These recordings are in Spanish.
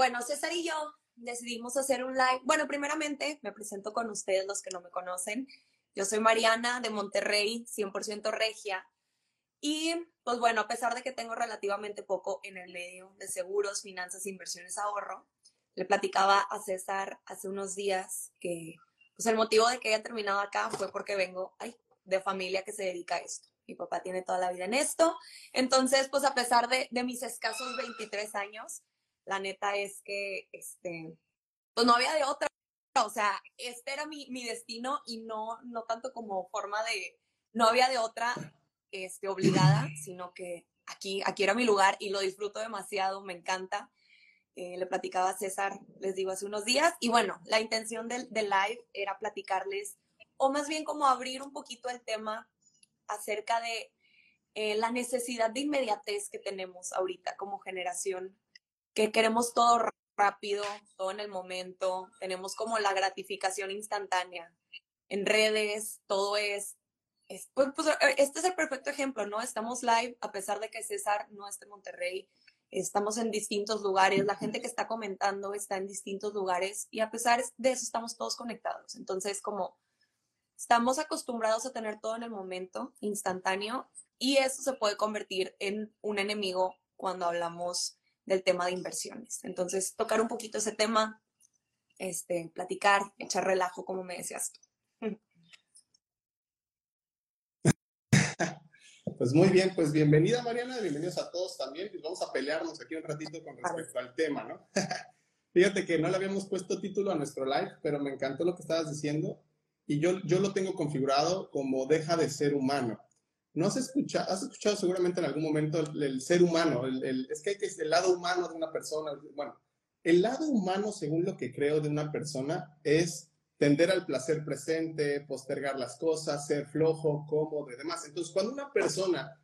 bueno, César y yo decidimos hacer un live. Bueno, primeramente me presento con ustedes los que no me conocen. Yo soy Mariana de Monterrey, 100% regia. Y pues bueno, a pesar de que tengo relativamente poco en el medio de seguros, finanzas, inversiones, ahorro, le platicaba a César hace unos días que pues el motivo de que haya terminado acá fue porque vengo de familia que se dedica a esto. Mi papá tiene toda la vida en esto. Entonces, pues a pesar de, de mis escasos 23 años, la neta es que, este, pues no había de otra. O sea, este era mi, mi destino y no, no tanto como forma de, no había de otra este, obligada, sino que aquí, aquí era mi lugar y lo disfruto demasiado, me encanta. Eh, le platicaba a César, les digo, hace unos días. Y bueno, la intención del, del live era platicarles, o más bien como abrir un poquito el tema acerca de eh, la necesidad de inmediatez que tenemos ahorita como generación que queremos todo rápido, todo en el momento, tenemos como la gratificación instantánea. En redes, todo es, pues, pues, eh, este es el perfecto ejemplo, ¿no? Estamos live, a pesar de que César no esté en Monterrey, estamos en distintos lugares, la gente que está comentando está en distintos lugares y a pesar de eso estamos todos conectados. Entonces, como estamos acostumbrados a tener todo en el momento, instantáneo, y eso se puede convertir en un enemigo cuando hablamos del tema de inversiones. Entonces, tocar un poquito ese tema, este, platicar, echar relajo, como me decías tú. Pues muy bien, pues bienvenida Mariana, bienvenidos a todos también. Pues vamos a pelearnos aquí un ratito con respecto al tema, ¿no? Fíjate que no le habíamos puesto título a nuestro live, pero me encantó lo que estabas diciendo y yo, yo lo tengo configurado como deja de ser humano. ¿No has escuchado, has escuchado seguramente en algún momento el, ser humano? El, es que hay que el lado humano de una persona. Bueno, el lado humano, según lo que creo de una persona, es tender al placer presente, postergar las cosas, ser flojo, cómodo y demás. Entonces, cuando una persona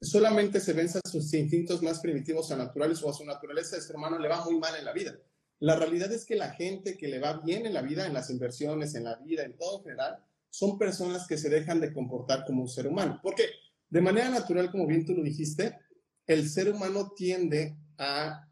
solamente se vence a sus instintos más primitivos o naturales o a su naturaleza de ser humano, le va muy mal en la vida. La realidad es que la gente que le va bien en la vida, en las inversiones, en la vida, en todo en general, son personas que se dejan de comportar como un ser humano. Porque de manera natural, como bien tú lo dijiste, el ser humano tiende a,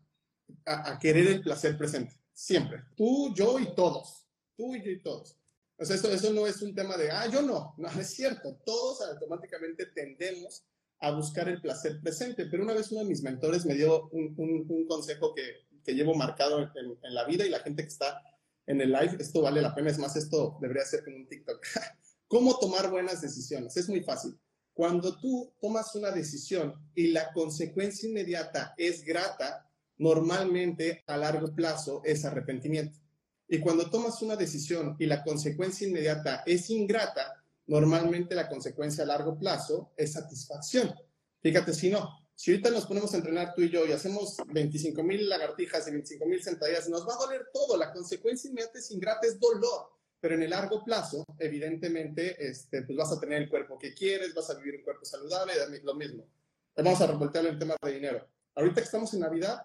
a, querer el placer presente. Siempre. Tú, yo y todos. Tú y yo y todos. O sea, eso, eso no es un tema de, ah, yo no. No, es cierto. Todos automáticamente tendemos a buscar el placer presente. Pero una vez uno de mis mentores me dio un, un, consejo que, que, llevo marcado en, en, la vida y la gente que está en el live, esto vale la pena, es más, esto debería ser como un TikTok. ¿Cómo tomar buenas decisiones? Es muy fácil. Cuando tú tomas una decisión y la consecuencia inmediata es grata, normalmente a largo plazo es arrepentimiento. Y cuando tomas una decisión y la consecuencia inmediata es ingrata, normalmente la consecuencia a largo plazo es satisfacción. Fíjate si no, si ahorita nos ponemos a entrenar tú y yo y hacemos 25 mil lagartijas y 25 mil sentadillas, nos va a doler todo. La consecuencia inmediata es ingrata, es dolor. Pero en el largo plazo, evidentemente, este, pues vas a tener el cuerpo que quieres, vas a vivir un cuerpo saludable, lo mismo. Vamos a revoltear el tema de dinero. Ahorita que estamos en Navidad,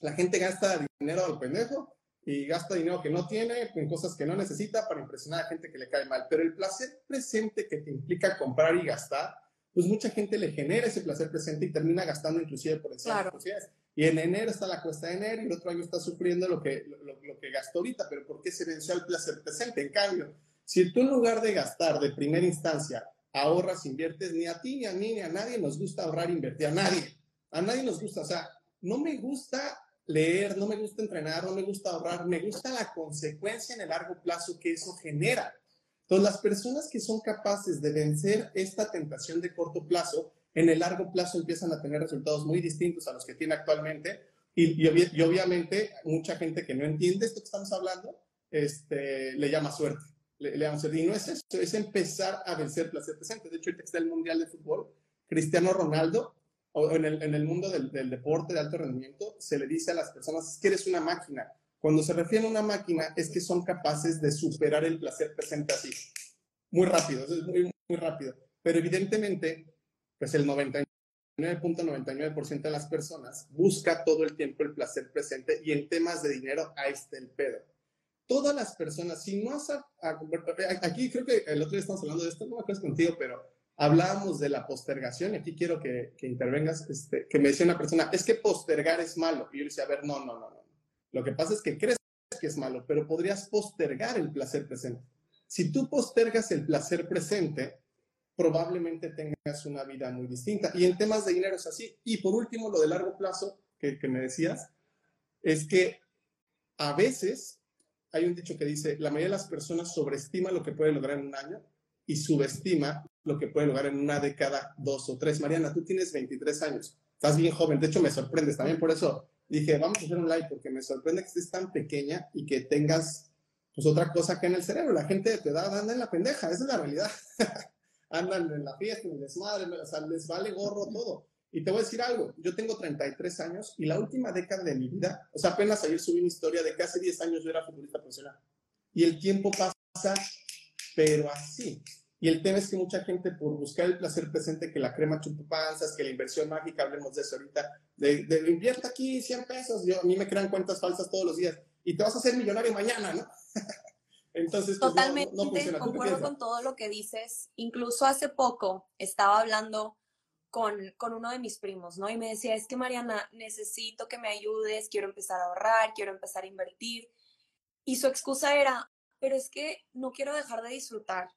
la gente gasta dinero al pendejo y gasta dinero que no tiene en cosas que no necesita para impresionar a gente que le cae mal. Pero el placer presente que te implica comprar y gastar pues mucha gente le genera ese placer presente y termina gastando inclusive por encima claro. Y en enero está la cuesta de enero y el otro año está sufriendo lo que, lo, que gastó ahorita, pero ¿por qué se venció el placer presente? En cambio, si tú en lugar de gastar de primera instancia ahorras, inviertes, ni a ti, ni a mí, ni a nadie nos gusta ahorrar, invertir, a nadie. A nadie nos gusta, o sea, no me gusta leer, no me gusta entrenar, no me gusta ahorrar, me gusta la consecuencia en el largo plazo que eso genera. Entonces, las personas que son capaces de vencer esta tentación de corto plazo, en el largo plazo empiezan a tener resultados muy distintos a los que tiene actualmente. Y, obviamente, mucha gente que no entiende esto que estamos hablando, este, le llama suerte. Le, llama suerte. Y no es eso, es empezar a vencer placer presente. De hecho, ahorita está el Mundial de Fútbol. Cristiano Ronaldo, en el, en el mundo del, del deporte de alto rendimiento, se le dice a las personas que eres una máquina cuando se refiere a una máquina es que son capaces de superar el placer presente así. Muy rápido, es muy, muy rápido. Pero evidentemente, pues el 99.99% de las personas busca todo el tiempo el placer presente y en temas de dinero, ahí está el pedo. Todas las personas, si no has... Aquí creo que el otro día estamos hablando de esto, no me acuerdo contigo, pero hablábamos de la postergación y aquí quiero que, que intervengas, este, que me decía una persona, es que postergar es malo. Y yo le decía, a ver, no, no, no, no Lo que pasa es que crees que es malo, pero podrías postergar el placer presente. Si tú postergas el placer presente, probablemente tengas una vida muy distinta. Y en temas de dinero es así. Y por último, lo de largo plazo que, que me decías, es que a veces hay un dicho que dice, la mayoría de las personas sobreestima lo que puede lograr en un año y subestima lo que puede lograr en una década, dos o tres. Mariana, tú tienes 23 años, estás bien joven, de hecho me sorprendes también por eso dije, vamos a hacer un live porque me sorprende que estés tan pequeña y que tengas pues otra cosa que en el cerebro. La gente de tu edad anda en la pendeja, esa es la realidad. Andan en la fiesta, en el desmadre, o sea, les vale gorro todo. Y te voy a decir algo, yo tengo 33 años y la última década de mi vida, o sea, apenas ayer subí una historia de que hace 10 años yo era futbolista profesional. Y el tiempo pasa, pero así. Y el tema es que mucha gente, por buscar el placer presente, que la crema chupapanzas, que la inversión mágica, hablemos de eso ahorita, de, de invierta aquí 100 pesos, yo, a mí me crean cuentas falsas todos los días y te vas a hacer millonario mañana, ¿no? Entonces, pues, totalmente no, concuerdo con todo lo que dices. Incluso hace poco estaba hablando con, con, uno de mis primos, ¿no? Y me decía, es que Mariana, necesito que me ayudes, quiero empezar a ahorrar, quiero empezar a invertir. Y su excusa era, pero es que no quiero dejar de disfrutar.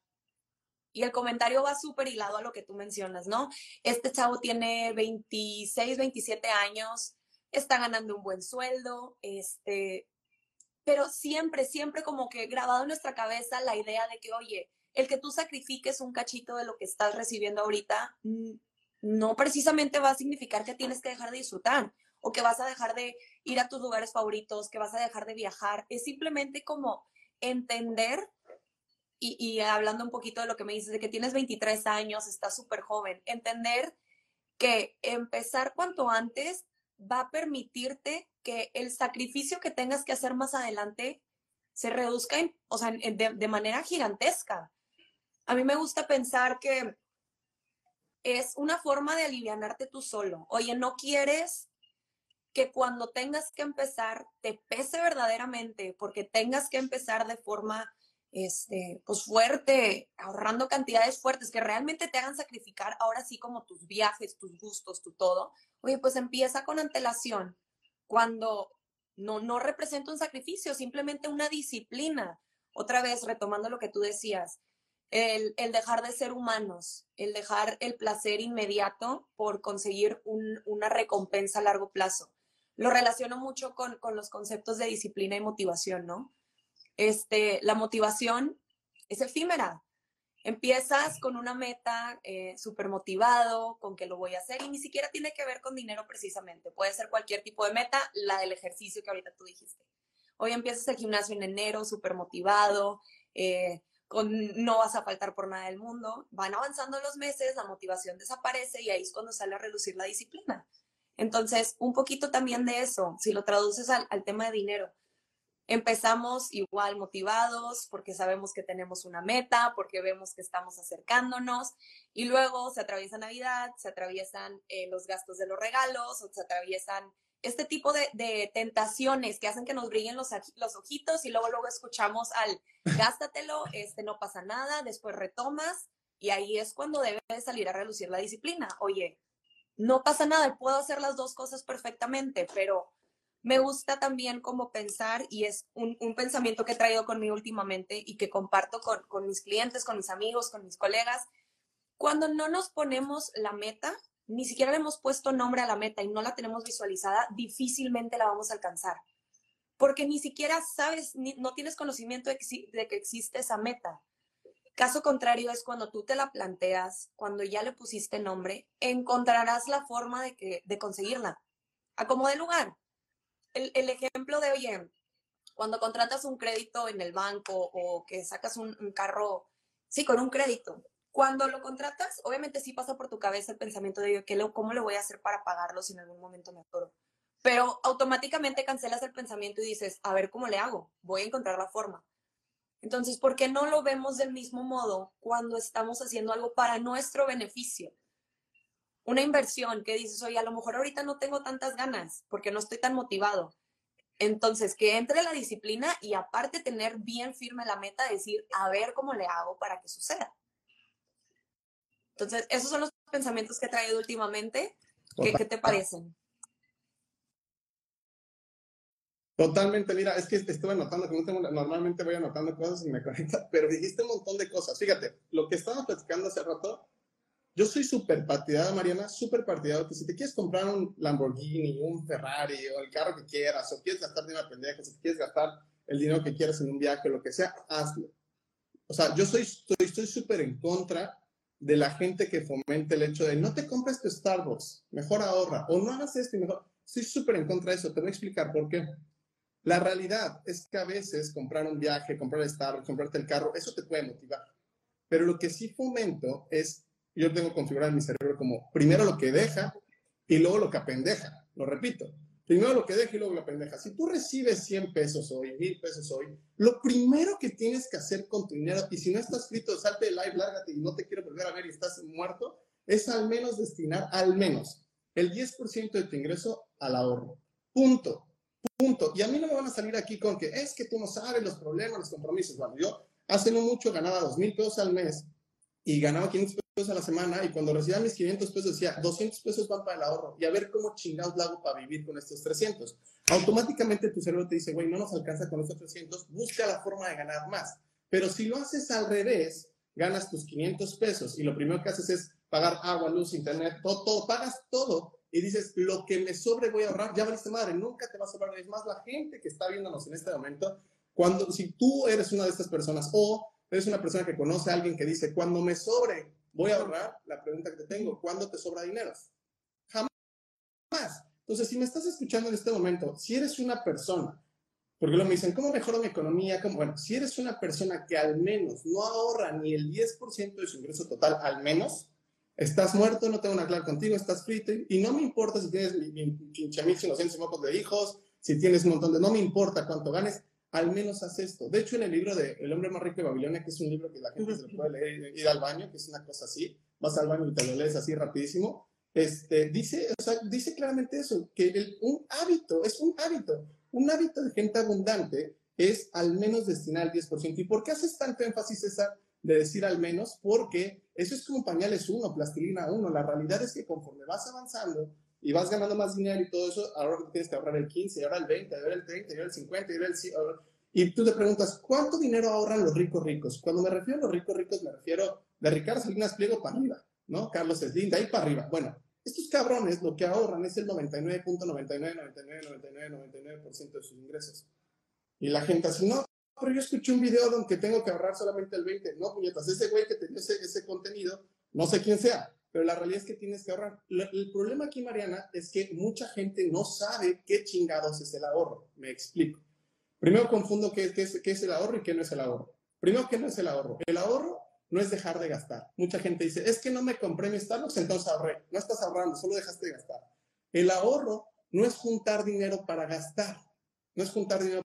Y el comentario va súper hilado a lo que tú mencionas, ¿no? Este chavo tiene 26, 27 años, está ganando un buen sueldo, este, pero siempre, siempre como que grabado en nuestra cabeza la idea de que, oye, el que tú sacrifiques un cachito de lo que estás recibiendo ahorita, no precisamente va a significar que tienes que dejar de disfrutar o que vas a dejar de ir a tus lugares favoritos, que vas a dejar de viajar. Es simplemente como entender y, hablando un poquito de lo que me dices, de que tienes 23 años, estás súper joven, entender que empezar cuanto antes va a permitirte que el sacrificio que tengas que hacer más adelante se reduzca, o sea, de, de manera gigantesca. A mí me gusta pensar que es una forma de alivianarte tú solo. Oye, no quieres que cuando tengas que empezar te pese verdaderamente, porque tengas que empezar de forma este, pues fuerte, ahorrando cantidades fuertes que realmente te hagan sacrificar ahora sí como tus viajes, tus gustos, tu todo. Oye, pues empieza con antelación. Cuando no, no representa un sacrificio, simplemente una disciplina. Otra vez, retomando lo que tú decías, el, el, dejar de ser humanos, el dejar el placer inmediato por conseguir un, una recompensa a largo plazo. Lo relaciono mucho con, con los conceptos de disciplina y motivación, ¿no? Este, la motivación es efímera. Empiezas con una meta eh, súper motivado, con que lo voy a hacer y ni siquiera tiene que ver con dinero precisamente. Puede ser cualquier tipo de meta, la del ejercicio que ahorita tú dijiste. Hoy empiezas el gimnasio en enero, súper motivado, eh, con no vas a faltar por nada del mundo. Van avanzando los meses, la motivación desaparece y ahí es cuando sale a reducir la disciplina. Entonces, un poquito también de eso, si lo traduces al tema de dinero Empezamos igual motivados porque sabemos que tenemos una meta, porque vemos que estamos acercándonos y luego se atraviesa Navidad, se atraviesan eh, los gastos de los regalos o se atraviesan este tipo de, tentaciones que hacen que nos brillen los, los ojitos y luego luego escuchamos al gástatelo, este no pasa nada, después retomas y ahí es cuando debe salir a relucir la disciplina. Oye, no pasa nada, puedo hacer las dos cosas perfectamente, pero me gusta también como pensar, y es un, pensamiento que he traído conmigo últimamente y que comparto con, con mis clientes, con mis amigos, con mis colegas, cuando no nos ponemos la meta, ni siquiera le hemos puesto nombre a la meta y no la tenemos visualizada, difícilmente la vamos a alcanzar. Porque ni siquiera sabes, ni, no tienes conocimiento de que, de que existe esa meta. Caso contrario es cuando tú te la planteas, cuando ya le pusiste nombre, encontrarás la forma de, que, de conseguirla. A como de lugar el, ejemplo de, oye, cuando contratas un crédito en el banco o que sacas un, carro, sí, con un crédito, cuando lo contratas, obviamente sí pasa por tu cabeza el pensamiento de, ¿cómo le voy a hacer para pagarlo si en algún momento me atoro? Pero automáticamente cancelas el pensamiento y dices, a ver cómo le hago, voy a encontrar la forma. Entonces, ¿por qué no lo vemos del mismo modo cuando estamos haciendo algo para nuestro beneficio? Una inversión que dices, oye, a lo mejor ahorita no tengo tantas ganas porque no estoy tan motivado. Entonces, que entre la disciplina y aparte tener bien firme la meta, decir, a ver cómo le hago para que suceda. Entonces, esos son los pensamientos que he traído últimamente. ¿Qué, ¿qué te parecen? Totalmente, mira, es que estuve anotando, que normalmente voy anotando cosas y me conecta, pero dijiste un montón de cosas. Fíjate, lo que estábamos platicando hace rato, yo soy súper partidario, Mariana, súper partidario, que si te quieres comprar un Lamborghini, un Ferrari o el carro que quieras, o quieres gastar dinero pendejo, si quieres gastar el dinero que quieras en un viaje, lo que sea, hazlo. O sea, yo soy estoy súper en contra de la gente que fomente el hecho de no te compres tu Starbucks, mejor ahorra, o no hagas esto y mejor. Estoy súper en contra de eso, te voy a explicar por qué. La realidad es que a veces comprar un viaje, comprar el Starbucks, comprarte el carro, eso te puede motivar. Pero lo que sí fomento es, yo tengo configurado en mi cerebro como primero lo que deja y luego lo que apendeja. Lo repito, primero lo que deja y luego lo pendeja. Si tú recibes 100 pesos hoy, 1000 pesos hoy, lo primero que tienes que hacer con tu dinero, y si no estás frito, salte de live, lárgate y no te quiero volver a ver y estás muerto, es al menos destinar al menos el 10% de tu ingreso al ahorro. Punto. Punto. Y a mí no me van a salir aquí con que es que tú no sabes los problemas, los compromisos. Bueno, yo hace no mucho ganaba dos mil pesos al mes y ganaba 500 pesos a la semana y cuando recibía mis 500 pesos decía 200 pesos van para el ahorro y a ver cómo chingados lo hago para vivir con estos 300. Automáticamente tu cerebro te dice, güey, no nos alcanza con estos 300, busca la forma de ganar más. Pero si lo haces al revés, ganas tus 500 pesos y lo primero que haces es pagar agua, luz, internet, todo, todo, pagas todo y dices, lo que me sobre voy a ahorrar, ya valiste madre, nunca te va a sobrar. Es más, la gente que está viéndonos en este momento, cuando, si tú eres una de estas personas o eres una persona que conoce a alguien que dice, cuando me sobre, voy a ahorrar, la pregunta que te tengo, ¿cuándo te sobra dinero? Jamás. Entonces, si me estás escuchando en este momento, si eres una persona, porque luego me dicen, ¿cómo mejoro mi economía? ¿Cómo? Bueno, si eres una persona que al menos no ahorra ni el 10% de su ingreso total, al menos, Estás muerto, no tengo una clave contigo, estás frito. Y no me importa si tienes pinche mil y mocos de hijos, si tienes un montón de... No me importa cuánto ganes, al menos haz esto. De hecho, en el libro de El hombre más rico de Babilonia, que es un libro que la gente se lo puede leer, ir al baño, que es una cosa así, vas al baño y te lo lees así rapidísimo, este, dice, o sea, dice claramente eso, que un hábito, es un hábito, un hábito de gente abundante es al menos destinar el 10%. ¿Y por qué haces tanto énfasis, esa de decir al menos, porque eso es como pañales uno, plastilina uno. La realidad es que conforme vas avanzando y vas ganando más dinero y todo eso, ahora tienes que ahorrar el 15, ahora el 20, ahora el 30, ahora el 50, ahora el 100. Y tú te preguntas, ¿cuánto dinero ahorran los ricos ricos? Cuando me refiero a los ricos ricos, me refiero de Ricardo Salinas Pliego para arriba, ¿no? Carlos Slim, de ahí para arriba. Bueno, estos cabrones lo que ahorran es el 99.999999% de sus ingresos. Y la gente así, no, pero yo escuché un video donde tengo que ahorrar solamente el 20. No, puñetas, ese güey que te dio ese, contenido, no sé quién sea, pero la realidad es que tienes que ahorrar. el problema aquí, Mariana, es que mucha gente no sabe qué chingados es el ahorro. Me explico. Primero confundo qué, es, qué es el ahorro y qué no es el ahorro. Primero, ¿qué no es el ahorro? El ahorro no es dejar de gastar. Mucha gente dice, es que no me compré mi Starbucks, entonces ahorré. No estás ahorrando, solo dejaste de gastar. El ahorro no es juntar dinero para gastar. No es juntar dinero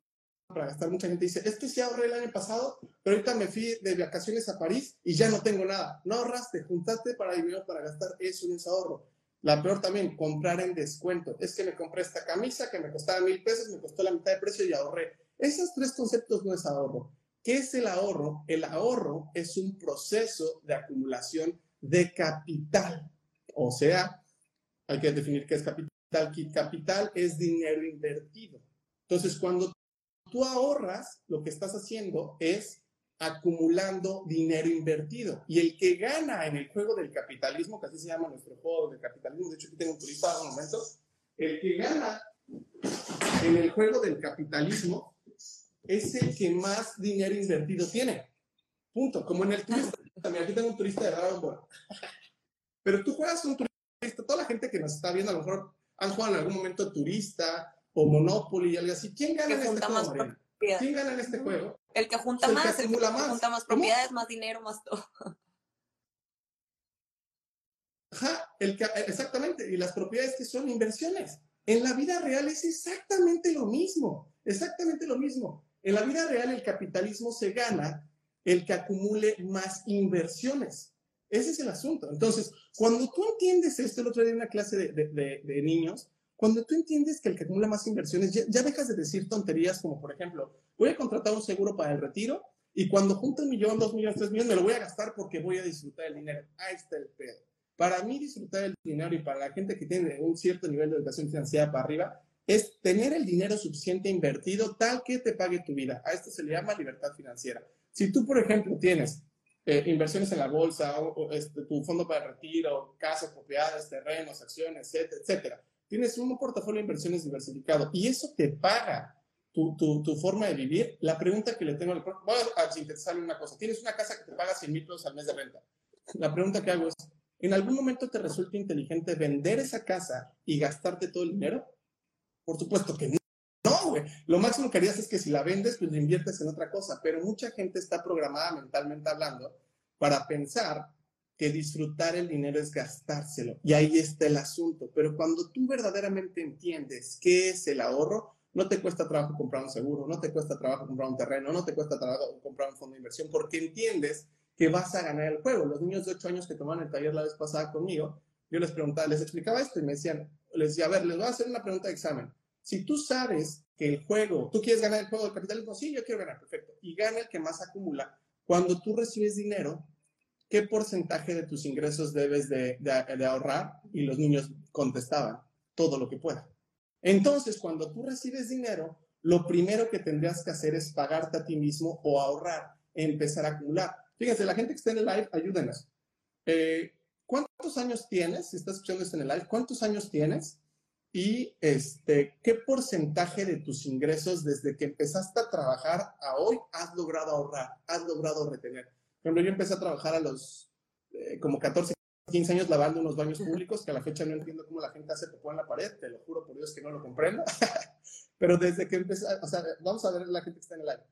para gastar. Mucha gente dice, es que sí ahorré el año pasado, pero ahorita me fui de vacaciones a París y ya no tengo nada. No ahorraste, juntaste para dinero para gastar, eso no es ahorro. La peor también, comprar en descuento. Es que me compré esta camisa que me costaba mil pesos, me costó la mitad de precio y ahorré. Esos tres conceptos no es ahorro. ¿Qué es el ahorro? El ahorro es un proceso de acumulación de capital. O sea, hay que definir qué es capital. Capital es dinero invertido. Entonces, cuando tú ahorras, lo que estás haciendo es acumulando dinero invertido. Y el que gana en el juego del capitalismo, que así se llama nuestro juego del capitalismo, de hecho aquí tengo un turista un momento, el que gana en el juego del capitalismo es el que más dinero invertido tiene. Punto. Como en el turista. También aquí tengo un turista de Dragon Ball. Pero tú juegas un turista, toda la gente que nos está viendo a lo mejor han jugado en algún momento turista o Monopoly y algo así. ¿Quién gana en este juego? ¿Quién gana en este juego? El que junta más, el que, junta más propiedades, más dinero, más todo. Ajá, el que, exactamente. Y las propiedades que son inversiones. En la vida real es exactamente lo mismo. Exactamente lo mismo. En la vida real el capitalismo se gana el que acumule más inversiones. Ese es el asunto. Entonces, cuando tú entiendes esto, el otro día en una clase de, de, de niños, cuando tú entiendes que el que acumula más inversiones, ya, dejas de decir tonterías como, por ejemplo, voy a contratar un seguro para el retiro y cuando junto un millón, dos millones, tres millones, me lo voy a gastar porque voy a disfrutar el dinero. Ahí está el pedo. Para mí disfrutar el dinero y para la gente que tiene un cierto nivel de educación financiera para arriba, es tener el dinero suficiente invertido tal que te pague tu vida. A esto se le llama libertad financiera. Si tú, por ejemplo, tienes eh, inversiones en la bolsa, o, este, tu fondo para retiro, casas, propiedades, terrenos, acciones, etcétera, etcétera, tienes un portafolio de inversiones diversificado y eso te paga tu, tu, forma de vivir, la pregunta que le tengo, voy a sintetizarle una cosa. Tienes una casa que te paga 100 mil pesos al mes de renta. La pregunta que hago es, ¿en algún momento te resulta inteligente vender esa casa y gastarte todo el dinero? Por supuesto que no. No, güey. Lo máximo que harías es que si la vendes, pues lo inviertes en otra cosa. Pero mucha gente está programada mentalmente hablando para pensar que disfrutar el dinero es gastárselo. Y ahí está el asunto. Pero cuando tú verdaderamente entiendes qué es el ahorro, no te cuesta trabajo comprar un seguro, no te cuesta trabajo comprar un terreno, no te cuesta trabajo comprar un fondo de inversión, porque entiendes que vas a ganar el juego. Los niños de 8 años que tomaron el taller la vez pasada conmigo, yo les preguntaba, les explicaba esto y me decían, les decía, a ver, les voy a hacer una pregunta de examen. Si tú sabes que el juego, tú quieres ganar el juego del capitalismo, sí, yo quiero ganar, perfecto, y gana el que más acumula, cuando tú recibes dinero, ¿qué porcentaje de tus ingresos debes de, de ahorrar? Y los niños contestaban, todo lo que pueda. Entonces, cuando tú recibes dinero, lo primero que tendrías que hacer es pagarte a ti mismo o ahorrar, empezar a acumular. Fíjense, la gente que está en el live, ayúdenos. Eh, ¿Cuántos años tienes? Si estás escuchando esto en el live, ¿cuántos años tienes? Y este, ¿qué porcentaje de tus ingresos desde que empezaste a trabajar a hoy has logrado ahorrar, has logrado retener? Por ejemplo, yo empecé a trabajar a los eh, como 14, 15 años lavando unos baños públicos, que a la fecha no entiendo cómo la gente hace popó en la pared, te lo juro por Dios que no lo comprendo. Pero desde que empecé, o sea, vamos a ver la gente que está en el aire.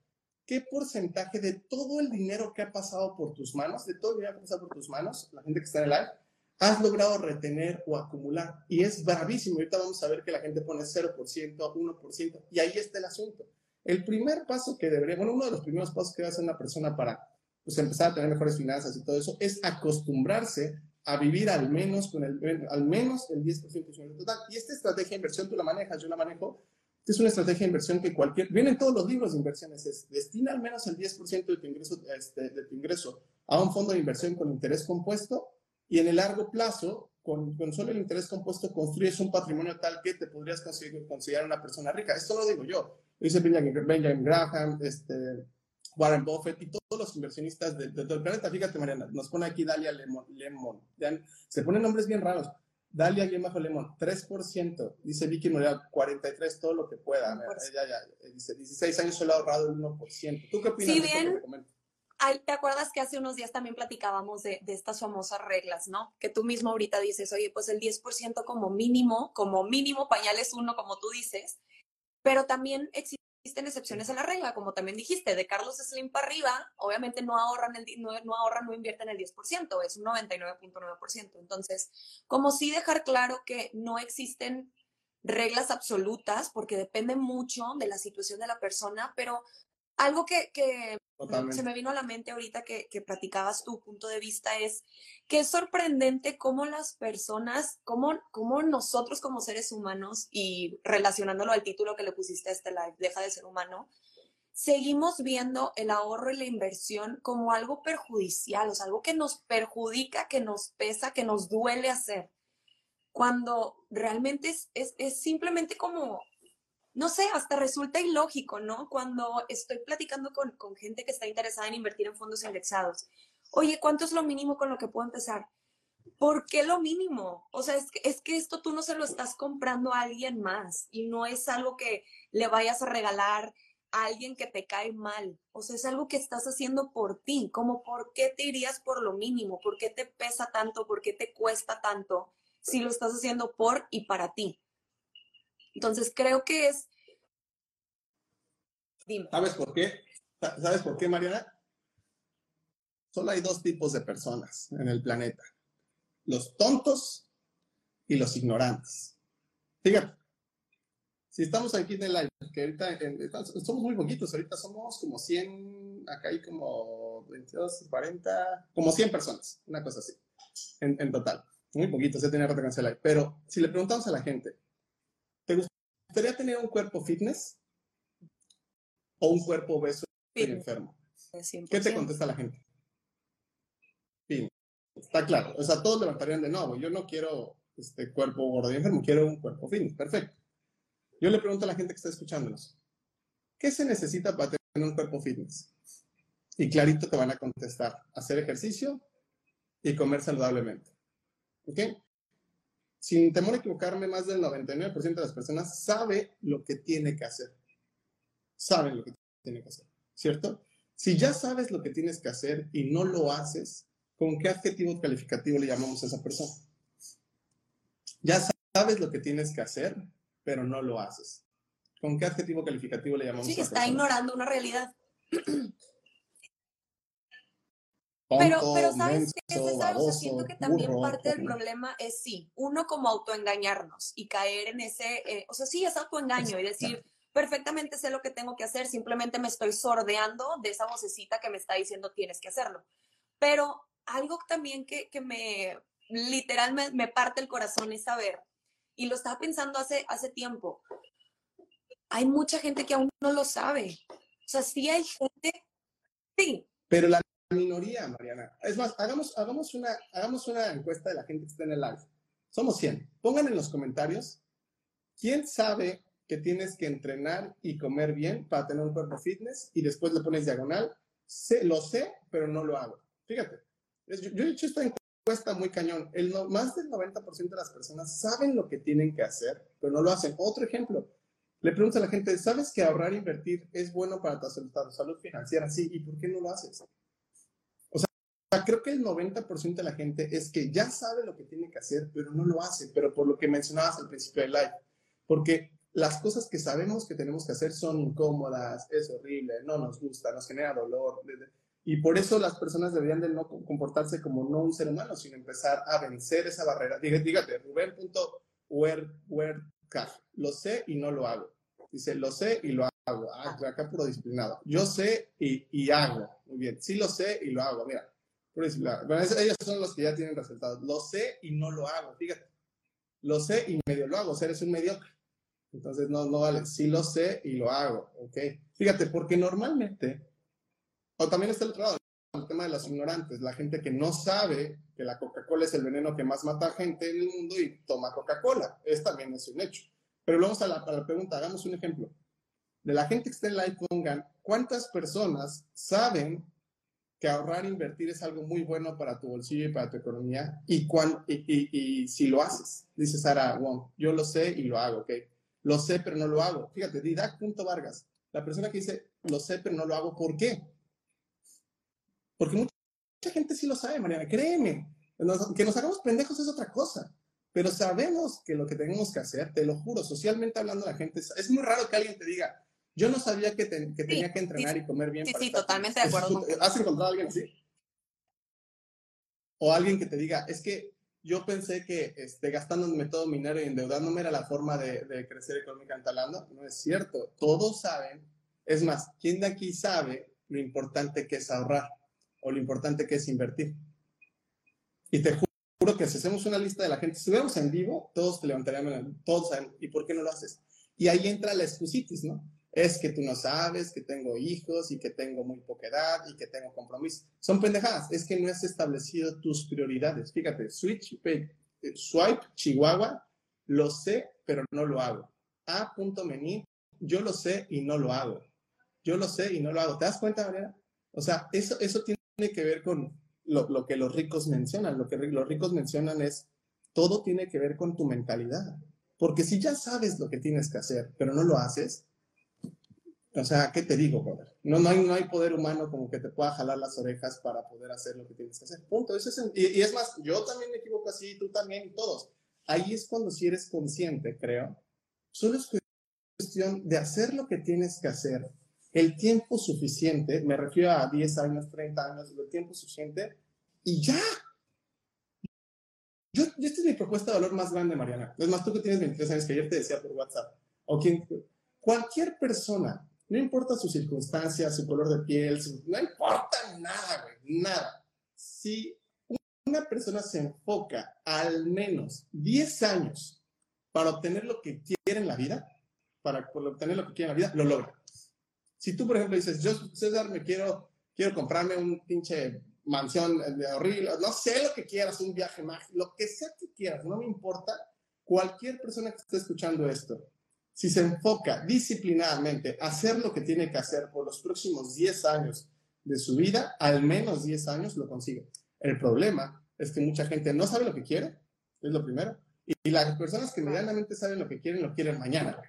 ¿Qué porcentaje de todo el dinero que ha pasado por tus manos, de todo el dinero que ha pasado por tus manos, la gente que está en el aire, has logrado retener o acumular? Y es bravísimo. Ahorita vamos a ver que la gente pone 0%, 1%, y ahí está el asunto. El primer paso que debería, bueno, uno de los primeros pasos que debe hacer una persona para pues, empezar a tener mejores finanzas y todo eso, es acostumbrarse a vivir al menos con el, al menos el 10% de su total. Y esta estrategia de inversión tú la manejas, yo la manejo. Es una estrategia de inversión que cualquier, vienen todos los libros de inversiones, es destina al menos el 10% de tu, ingreso, este, de tu ingreso a un fondo de inversión con interés compuesto y en el largo plazo, con, con solo el interés compuesto, construyes un patrimonio tal que te podrías considerar una persona rica. Esto lo digo yo, lo dice Benjamin Graham, este, Warren Buffett y todos los inversionistas de, todo el planeta. Fíjate, Mariana, nos pone aquí Dalia Lemon. Lemon. Se ponen nombres bien raros. Dalia Lemon, Lemon, 3%. Dice Vicky Moreal, 43, todo lo que pueda. ya, ya, dice, 16 años solo ha ahorrado el 1%. ¿Tú qué opinas? Sí, bien. ¿Te acuerdas que hace unos días también platicábamos de, de, estas famosas reglas, ¿no? Que tú mismo ahorita dices, oye, pues el 10% como mínimo, como mínimo pañales uno, como tú dices, pero también existe existen excepciones a la regla, como también dijiste, de Carlos Slim para arriba, obviamente no ahorran, el, no, no ahorran, no invierten el 10%, es un 99.9%. Entonces, como sí dejar claro que no existen reglas absolutas, porque depende mucho de la situación de la persona, pero algo que, se me vino a la mente ahorita que, que platicabas tu punto de vista es que es sorprendente cómo las personas, cómo, cómo nosotros como seres humanos, y relacionándolo al título que le pusiste a este live, deja de ser humano, seguimos viendo el ahorro y la inversión como algo perjudicial, o sea, algo que nos perjudica, que nos pesa, que nos duele hacer, cuando realmente es, es, es simplemente como no sé, hasta resulta ilógico, ¿no? Cuando estoy platicando con, gente que está interesada en invertir en fondos indexados. Oye, ¿cuánto es lo mínimo con lo que puedo empezar? ¿Por qué lo mínimo? O sea, es que, es que esto tú no se lo estás comprando a alguien más y no es algo que le vayas a regalar a alguien que te cae mal. O sea, es algo que estás haciendo por ti. Como, ¿por qué te irías por lo mínimo? ¿Por qué te pesa tanto? ¿Por qué te cuesta tanto si lo estás haciendo por y para ti? Entonces creo que es... ¿Sabes por qué? ¿Sabes por qué, Mariana? Solo hay dos tipos de personas en el planeta. Los tontos y los ignorantes. Fíjate, si estamos aquí en el live, que ahorita somos muy poquitos, ahorita somos como 100, acá hay como 22, 40, como 100 personas, una cosa así, en, total. Muy poquitos, ya tenía rato que live. Pero si le preguntamos a la gente, gustaría tener un cuerpo fitness o un cuerpo obeso y enfermo? ¿Qué te contesta la gente? Fin. Está claro. O sea, todos levantarían de nuevo. Yo no quiero este cuerpo gordo y enfermo, quiero un cuerpo fitness. Perfecto. Yo le pregunto a la gente que está escuchándonos, ¿qué se necesita para tener un cuerpo fitness? Y clarito te van a contestar, hacer ejercicio y comer saludablemente. ¿Ok? Sin temor a equivocarme, más del 99% de las personas sabe lo que tiene que hacer. Saben lo que tiene que hacer, ¿cierto? Si ya sabes lo que tienes que hacer y no lo haces, ¿con qué adjetivo calificativo le llamamos a esa persona? Ya sabes lo que tienes que hacer, pero no lo haces. ¿Con qué adjetivo calificativo le llamamos sí, a esa está persona? ignorando una realidad. pero, pero sabes que menso, César, o sea, baboso, siento que también burro, parte del problema es sí, uno como autoengañarnos y caer en ese, eh, o sea, sí es autoengaño y decir, perfectamente sé lo que tengo que hacer, simplemente me estoy sordeando de esa vocecita que me está diciendo tienes que hacerlo. Pero algo también que, que me, literal, me, me parte el corazón es saber, y lo estaba pensando hace, hace tiempo, hay mucha gente que aún no lo sabe. O sea, sí hay gente, sí, Pero la minoría, Mariana. Es más, hagamos, hagamos, una, hagamos una encuesta de la gente que está en el live. Somos 100. Pongan en los comentarios quién sabe que tienes que entrenar y comer bien para tener un cuerpo fitness y después le pones diagonal. Sé, lo sé, pero no lo hago. Fíjate, yo, yo he hecho esta encuesta muy cañón. El más del 90% de las personas saben lo que tienen que hacer, pero no lo hacen. Otro ejemplo, le pregunto a la gente, ¿sabes que ahorrar e invertir es bueno para tu tu salud financiera? Sí, ¿y por qué no lo haces? Sea, creo que el 90% de la gente es que ya sabe lo que tiene que hacer, pero no lo hace, pero por lo que mencionabas al principio del live, porque las cosas que sabemos que tenemos que hacer son incómodas, es horrible, no nos gusta, nos genera dolor, y por eso las personas deberían de no comportarse como no un ser humano, sino empezar a vencer esa barrera. Dígate, Rubén.huerca, lo sé y no lo hago. Dice, lo sé y lo hago. Ah, acá puro disciplinado. Yo sé y, y hago. Muy bien. Sí lo sé y lo hago. Mira, puro disciplinado. Bueno, es- ellos son los que ya tienen resultados. Lo sé y no lo hago. Fíjate. Lo sé y medio lo hago. O sea, eres un mediocre. Entonces, no, no vale. Sí lo sé y lo hago. Ok. Fíjate, porque normalmente, o también está el otro lado, el tema de los ignorantes, la gente que no sabe que la Coca-Cola es el veneno que más mata a gente en el mundo y toma Coca-Cola. Es también es un hecho. Pero vamos a la, a la pregunta, hagamos un ejemplo. De la gente que está en live, pongan, ¿cuántas personas saben que ahorrar e invertir es algo muy bueno para tu bolsillo y para tu economía? Y, cuán, y, y, y si lo haces, dice Sara Wong, yo lo sé y lo hago, ¿ok? Lo sé, pero no lo hago. Fíjate, Didac.vargas, la persona que dice, lo sé, pero no lo hago, ¿por qué? Porque mucha, gente sí lo sabe, Mariana, créeme. Que nos hagamos pendejos es otra cosa. Pero sabemos que lo que tenemos que hacer, te lo juro, socialmente hablando, la gente. Es muy raro que alguien te diga, yo no sabía que, te- que tenía que entrenar y comer bien. sí, para sí, estar totalmente feliz". de acuerdo ¿Has- contigo. ¿Has encontrado a alguien así? O alguien que te diga, es que yo pensé que este, gastándome todo mi dinero y endeudándome era la forma de, de crecer económicamente hablando. No es cierto. Todos saben. Es más, ¿quién de aquí sabe lo importante que es ahorrar o lo importante que es invertir? Y te juro que si hacemos una lista de la gente, si estuviéramos en vivo, todos te levantarían, todos saben, ¿y por qué no lo haces? Y ahí entra la excusitis, ¿no? Es que tú no sabes que tengo hijos y que tengo muy poca edad y que tengo compromiso. Son pendejadas, es que no has establecido tus prioridades. Fíjate, switch, eh, swipe, Chihuahua, lo sé, pero no lo hago. A.mení, yo lo sé y no lo hago. Yo lo sé y no lo hago. ¿Te das cuenta, Mariana? O sea, eso, eso tiene que ver con lo, lo que los ricos mencionan. Lo que los ricos mencionan es, todo tiene que ver con tu mentalidad. Porque si ya sabes lo que tienes que hacer, pero no lo haces, o sea, ¿qué te digo, brother? No, no, hay, no hay poder humano como que te pueda jalar las orejas para poder hacer lo que tienes que hacer. Punto. Y es más, yo también me equivoco así, tú también, y todos. Ahí es cuando si eres consciente, creo. Solo es cuestión de hacer lo que tienes que hacer el tiempo suficiente, me refiero a 10 años, 30 años, el tiempo suficiente, y ya. Yo, yo esta es mi propuesta de valor más grande, Mariana. Es más, tú que tienes 23 años, que ayer te decía por WhatsApp, o quien, cualquier persona, no importa su circunstancia, su color de piel, no importa nada, güey, nada. Si una persona se enfoca al menos 10 años para obtener lo que quiere en la vida, para obtener lo que quiere en la vida, lo logra. Si tú, por ejemplo, dices, yo, César, me quiero, quiero comprarme un pinche mansión de horrible, no sé lo que quieras, un viaje mágico, lo que sea que quieras, no me importa. Cualquier persona que esté escuchando esto si se enfoca disciplinadamente a hacer lo que tiene que hacer por los próximos 10 años de su vida, al menos 10 años lo consigue. El problema es que mucha gente no sabe lo que quiere, es lo primero, y las personas que medianamente saben lo que quieren, lo quieren mañana.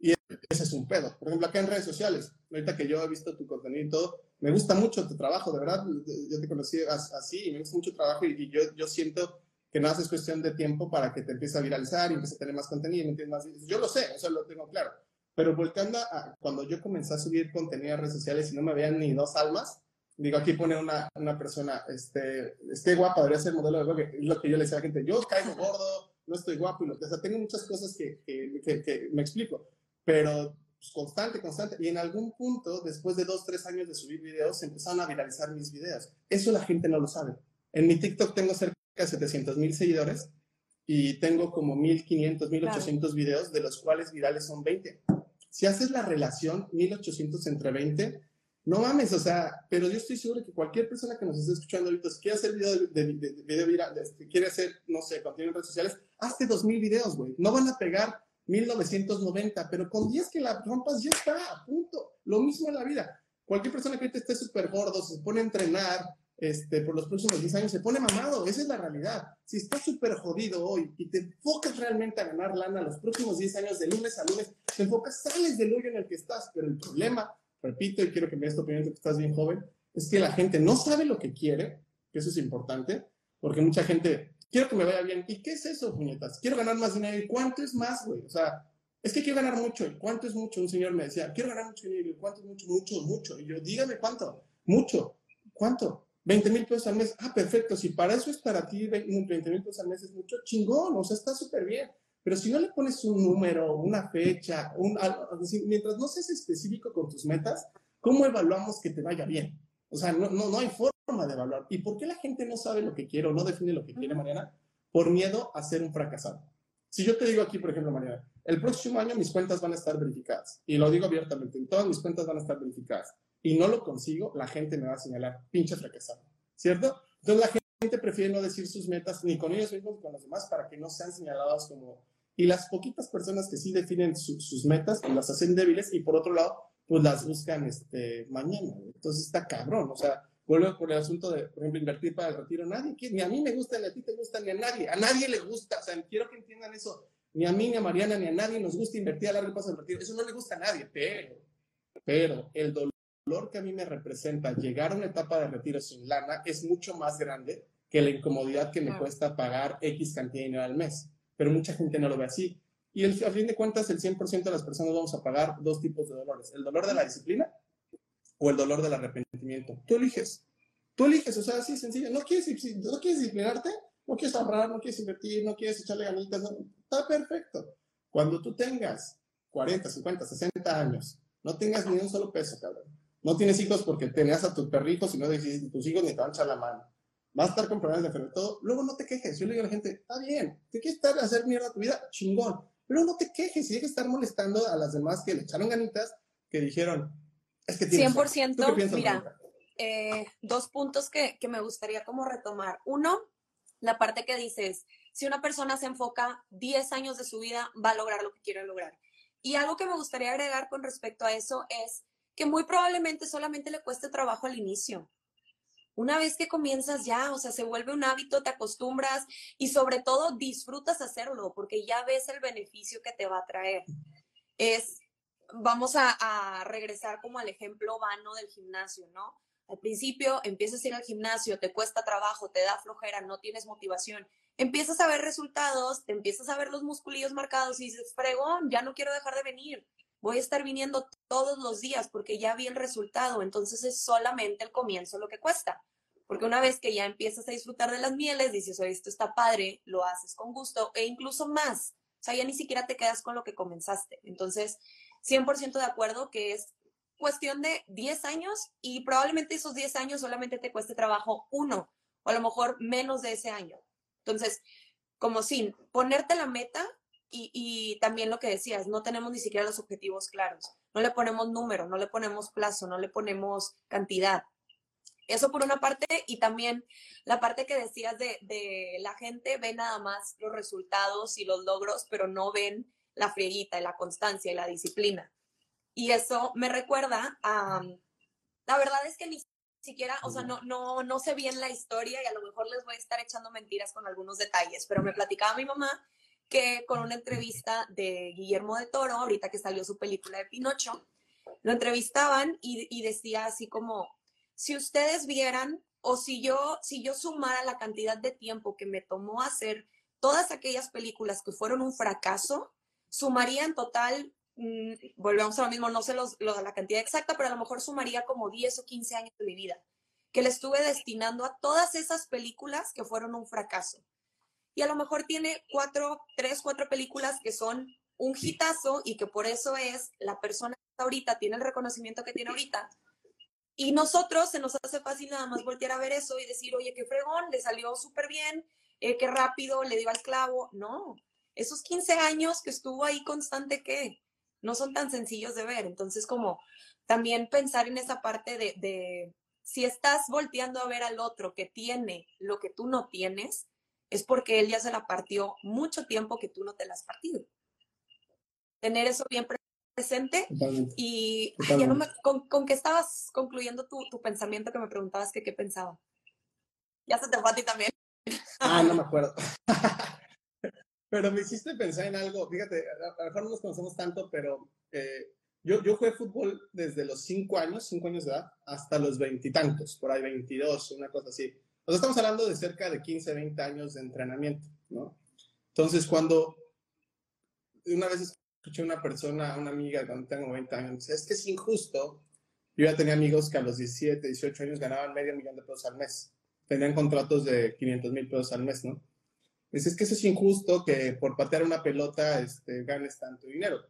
Y ese es un pedo. Por ejemplo, acá en redes sociales, ahorita que yo he visto tu contenido y todo, me gusta mucho tu trabajo, de verdad. Yo te conocí así y me gusta mucho tu trabajo y, yo, yo siento que no haces cuestión de tiempo para que te empiece a viralizar y empiece a tener más contenido y más. Yo lo sé, eso lo tengo claro. Pero volteando a cuando yo comencé a subir contenido a redes sociales y no me veían ni dos almas, digo, aquí pone una, una persona, este, esté guapa, debería ser modelo de blog, es lo que yo le decía a la gente, yo caigo gordo, no estoy guapo, y lo, o sea, tengo muchas cosas que, que, que, me explico, pero pues, constante, constante, y en algún punto, después de dos, tres años de subir videos, empezaron a viralizar mis videos. Eso la gente no lo sabe. En mi TikTok tengo cerca 700 mil seguidores y tengo como 1500, 1800 videos, de los cuales virales son 20. Si haces la relación 1800 entre 20, no mames, o sea, pero yo estoy seguro que cualquier persona que nos esté escuchando ahorita, si quiere hacer video de, video viral, este, quiere hacer, no sé, contenido en redes sociales, hazte 2000 videos, güey. No van a pegar 1990, pero con 10 que la rompas ya está, punto. Lo mismo en la vida. Cualquier persona que ahorita esté súper gordo, se pone a entrenar este, por los próximos 10 años, se pone mamado. Esa es la realidad. Si estás súper jodido hoy y te enfocas realmente a ganar lana los próximos 10 años, de lunes a lunes, te enfocas, sales del hoyo en el que estás, pero el problema repito y quiero que me des tu opinión, que estás bien joven, es que la gente no sabe lo que quiere, que eso es importante, porque mucha gente, quiero que me vaya bien, ¿y qué es eso, puñetas? Quiero ganar más dinero, ¿y cuánto es más, güey? O sea, es que quiero ganar mucho, ¿y cuánto es mucho? Un señor me decía, quiero ganar mucho dinero, ¿y cuánto es mucho? Mucho, mucho. Y yo, dígame cuánto, mucho, ¿cuánto? 20 mil pesos al mes. Ah, perfecto. Si para eso es para ti 20 mil pesos al mes es mucho, chingón, o sea, está súper bien. Pero si no le pones un número, una fecha, un, mientras no seas específico con tus metas, ¿cómo evaluamos que te vaya bien? O sea, no, no, no hay forma de evaluar. ¿Y por qué la gente no sabe lo que quiere o no define lo que quiere, Mariana? Por miedo a ser un fracasado. Si yo te digo aquí, por ejemplo, Mariana, el próximo año mis cuentas van a estar verificadas, y lo digo abiertamente, todas mis cuentas van a estar verificadas, y no lo consigo, la gente me va a señalar, pinche fracasado, ¿cierto? Entonces la gente prefiere no decir sus metas ni con ellos mismos ni con los demás para que no sean señalados como y las poquitas personas que sí definen sus metas, pues las hacen débiles y por otro lado, pues las buscan este, mañana. Entonces está cabrón, o sea, vuelvo por el asunto de, por ejemplo, invertir para el retiro. Nadie ni a mí me gusta, ni a ti te gusta, ni a nadie. A nadie le gusta, o sea, quiero que entiendan eso. Ni a mí, ni a Mariana, ni a nadie nos gusta invertir a largo plazo el retiro. Eso no le gusta a nadie, pero, pero el dolor que a mí me representa llegar a una etapa de retiro sin lana es mucho más grande que la incomodidad que me cuesta pagar X cantidad de dinero al mes pero mucha gente no lo ve así. Y el, a fin de cuentas, el 100% de las personas vamos a pagar dos tipos de dolores, el dolor de la disciplina o el dolor del arrepentimiento. Tú eliges, tú eliges, o sea, así sencillo. ¿No quieres, no quieres disciplinarte? ¿No quieres ahorrar? ¿No quieres invertir? ¿No quieres echarle ganitas? está perfecto. Cuando tú tengas 40, 50, 60 años, no tengas ni un solo peso, cabrón. No tienes hijos porque tenías a tus perritos y no decís tus hijos ni te van a echar la mano vas a estar con problemas de enfermedad, todo, luego no te quejes. Yo le digo a la gente, está bien, te quieres estar a hacer mierda tu vida, chingón, pero no te quejes y hay que estar molestando a las demás que le echaron ganitas, que dijeron, es que tienes 100%, mira, eh, dos puntos que, que me gustaría como retomar. Uno, la parte que dices, si una persona se enfoca 10 años de su vida, va a lograr lo que quiere lograr. Y algo que me gustaría agregar con respecto a eso es que muy probablemente solamente le cueste trabajo al inicio una vez que comienzas ya, o sea, se vuelve un hábito, te acostumbras y sobre todo disfrutas hacerlo porque ya ves el beneficio que te va a traer. Es, vamos a, regresar como al ejemplo vano del gimnasio, ¿no? Al principio empiezas a ir al gimnasio, te cuesta trabajo, te da flojera, no tienes motivación. Empiezas a ver resultados, te empiezas a ver los musculillos marcados y dices, fregón, ya no quiero dejar de venir. Voy a estar viniendo todos los días porque ya vi el resultado. Entonces es solamente el comienzo lo que cuesta. Porque una vez que ya empiezas a disfrutar de las mieles, dices, oye, esto está padre, lo haces con gusto e incluso más. O sea, ya ni siquiera te quedas con lo que comenzaste. Entonces, 100% de acuerdo que es cuestión de 10 años y probablemente esos 10 años solamente te cueste trabajo uno o a lo mejor menos de ese año. Entonces, como sin ponerte la meta y, también lo que decías, no tenemos ni siquiera los objetivos claros, no le ponemos número, no le ponemos plazo, no le ponemos cantidad. Eso por una parte y también la parte que decías de, de, la gente ve nada más los resultados y los logros, pero no ven la frieguita y la constancia y la disciplina. Y eso me recuerda a, la verdad es que ni siquiera, o sea, no, no, no sé bien la historia y a lo mejor les voy a estar echando mentiras con algunos detalles, pero me platicaba mi mamá que con una entrevista de Guillermo de Toro, ahorita que salió su película de Pinocho, lo entrevistaban y, y decía así como, si ustedes vieran o si yo, si yo sumara la cantidad de tiempo que me tomó hacer todas aquellas películas que fueron un fracaso, sumaría en total, mm, volvemos a lo mismo, no sé los, la cantidad exacta, pero a lo mejor sumaría como 10 o 15 años de mi vida, que le estuve destinando a todas esas películas que fueron un fracaso. Y a lo mejor tiene cuatro, tres, cuatro películas que son un hitazo y que por eso es la persona que ahorita tiene el reconocimiento que tiene ahorita, y nosotros se nos hace fácil nada más voltear a ver eso y decir, oye, qué fregón, le salió súper bien, eh, qué rápido, le dio al clavo. No, esos 15 años que estuvo ahí constante, ¿qué? No son tan sencillos de ver. Entonces, como también pensar en esa parte de, de si estás volteando a ver al otro que tiene lo que tú no tienes, es porque él ya se la partió mucho tiempo que tú no te la has partido. Tener eso bien presente. Y ya no me, con, con, qué estabas concluyendo tu, tu, pensamiento que me preguntabas que qué pensaba. Ya se te fue a ti también. Ah, no me acuerdo. pero me hiciste pensar en algo. Fíjate, a lo mejor no nos conocemos tanto, pero eh, yo, yo jugué fútbol desde los cinco años, cinco años de edad, hasta los veintitantos, por ahí 22, una cosa así. O sea, estamos hablando de cerca de 15, 20 años de entrenamiento, ¿no? Entonces, cuando una vez escuché una persona, una amiga cuando tengo 90 años, es que es injusto. Yo ya tenía amigos que a los 17, 18 años ganaban medio millón de pesos al mes. Tenían contratos de 500 mil pesos al mes, ¿no? Dice, es que eso es injusto que por patear una pelota este, ganes tanto dinero.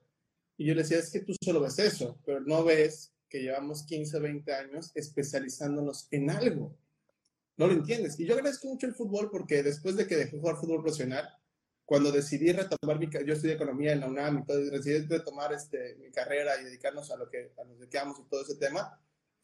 Y yo le decía, es que tú solo ves eso, pero no ves que llevamos 15, 20 años especializándonos en algo. No lo entiendes. Y yo agradezco mucho el fútbol porque después de que dejé jugar fútbol profesional, cuando decidí retomar mi, yo estudié economía en la UNAM todo, decidí retomar este, mi carrera y dedicarnos a lo que a nos dedicamos y todo ese tema,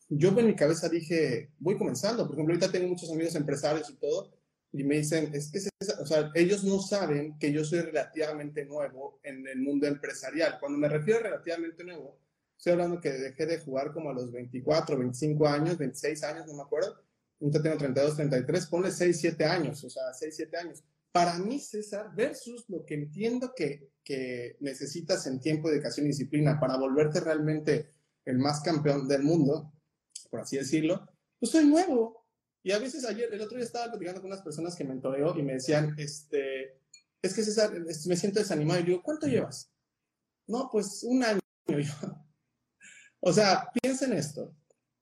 yo en mi cabeza dije, voy comenzando. Por ejemplo, ahorita tengo muchos amigos empresarios y todo, y me dicen, es que, o sea, ellos no saben que yo soy relativamente nuevo en el mundo empresarial. Cuando me refiero a relativamente nuevo, estoy hablando que dejé de jugar como a los 24, 25 años, 26 años, no me acuerdo. Ahorita tengo 32, 33, ponle 6, 7 años, o sea, 6, 7 años para mí, César, versus lo que entiendo que, que necesitas en tiempo, de educación y disciplina para volverte realmente el más campeón del mundo, por así decirlo, pues soy nuevo. Y a veces ayer, el otro día estaba platicando con unas personas que me mentoreo y me decían, este, es que César, me siento desanimado. Y digo, ¿cuánto llevas? No, pues un año. o sea, piensa en esto.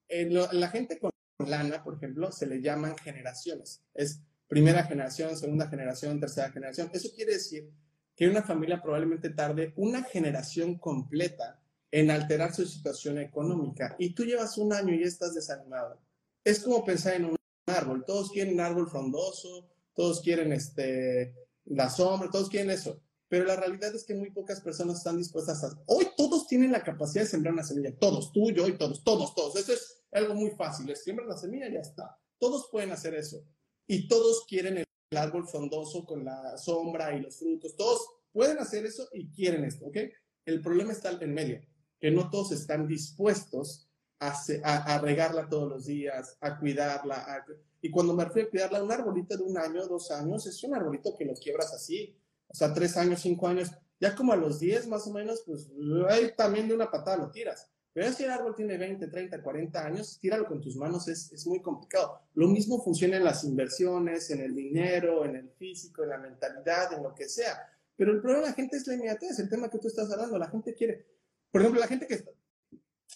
En la gente con lana, por ejemplo, se le llaman generaciones. Es primera generación, segunda generación, tercera generación. Eso quiere decir que una familia probablemente tarde una generación completa en alterar su situación económica y tú llevas un año y estás desanimado. Es como pensar en un árbol. Todos quieren un árbol frondoso, todos quieren este, la sombra, todos quieren eso. Pero la realidad es que muy pocas personas están dispuestas a... Hoy todos tienen la capacidad de sembrar una semilla. Todos, tú, yo y todos, todos, todos. Eso es algo muy fácil. Siembran la semilla y ya está. Todos pueden hacer eso y todos quieren el árbol frondoso con la sombra y los frutos. Todos pueden hacer eso y quieren esto, ¿ok? El problema está en medio, que no todos están dispuestos a, a, regarla todos los días, a cuidarla. y cuando me refiero a cuidarla, un arbolito de un año, dos años, es un arbolito que lo quiebras así. O sea, tres años, cinco años, ya como a los diez más o menos, pues ahí también de una patada lo tiras. Pero si el árbol tiene 20, 30, 40 años, tíralo con tus manos, es, es, muy complicado. Lo mismo funciona en las inversiones, en el dinero, en el físico, en la mentalidad, en lo que sea. Pero el problema de la gente es la inmediatez, el tema que tú estás hablando. La gente quiere, por ejemplo, la gente que,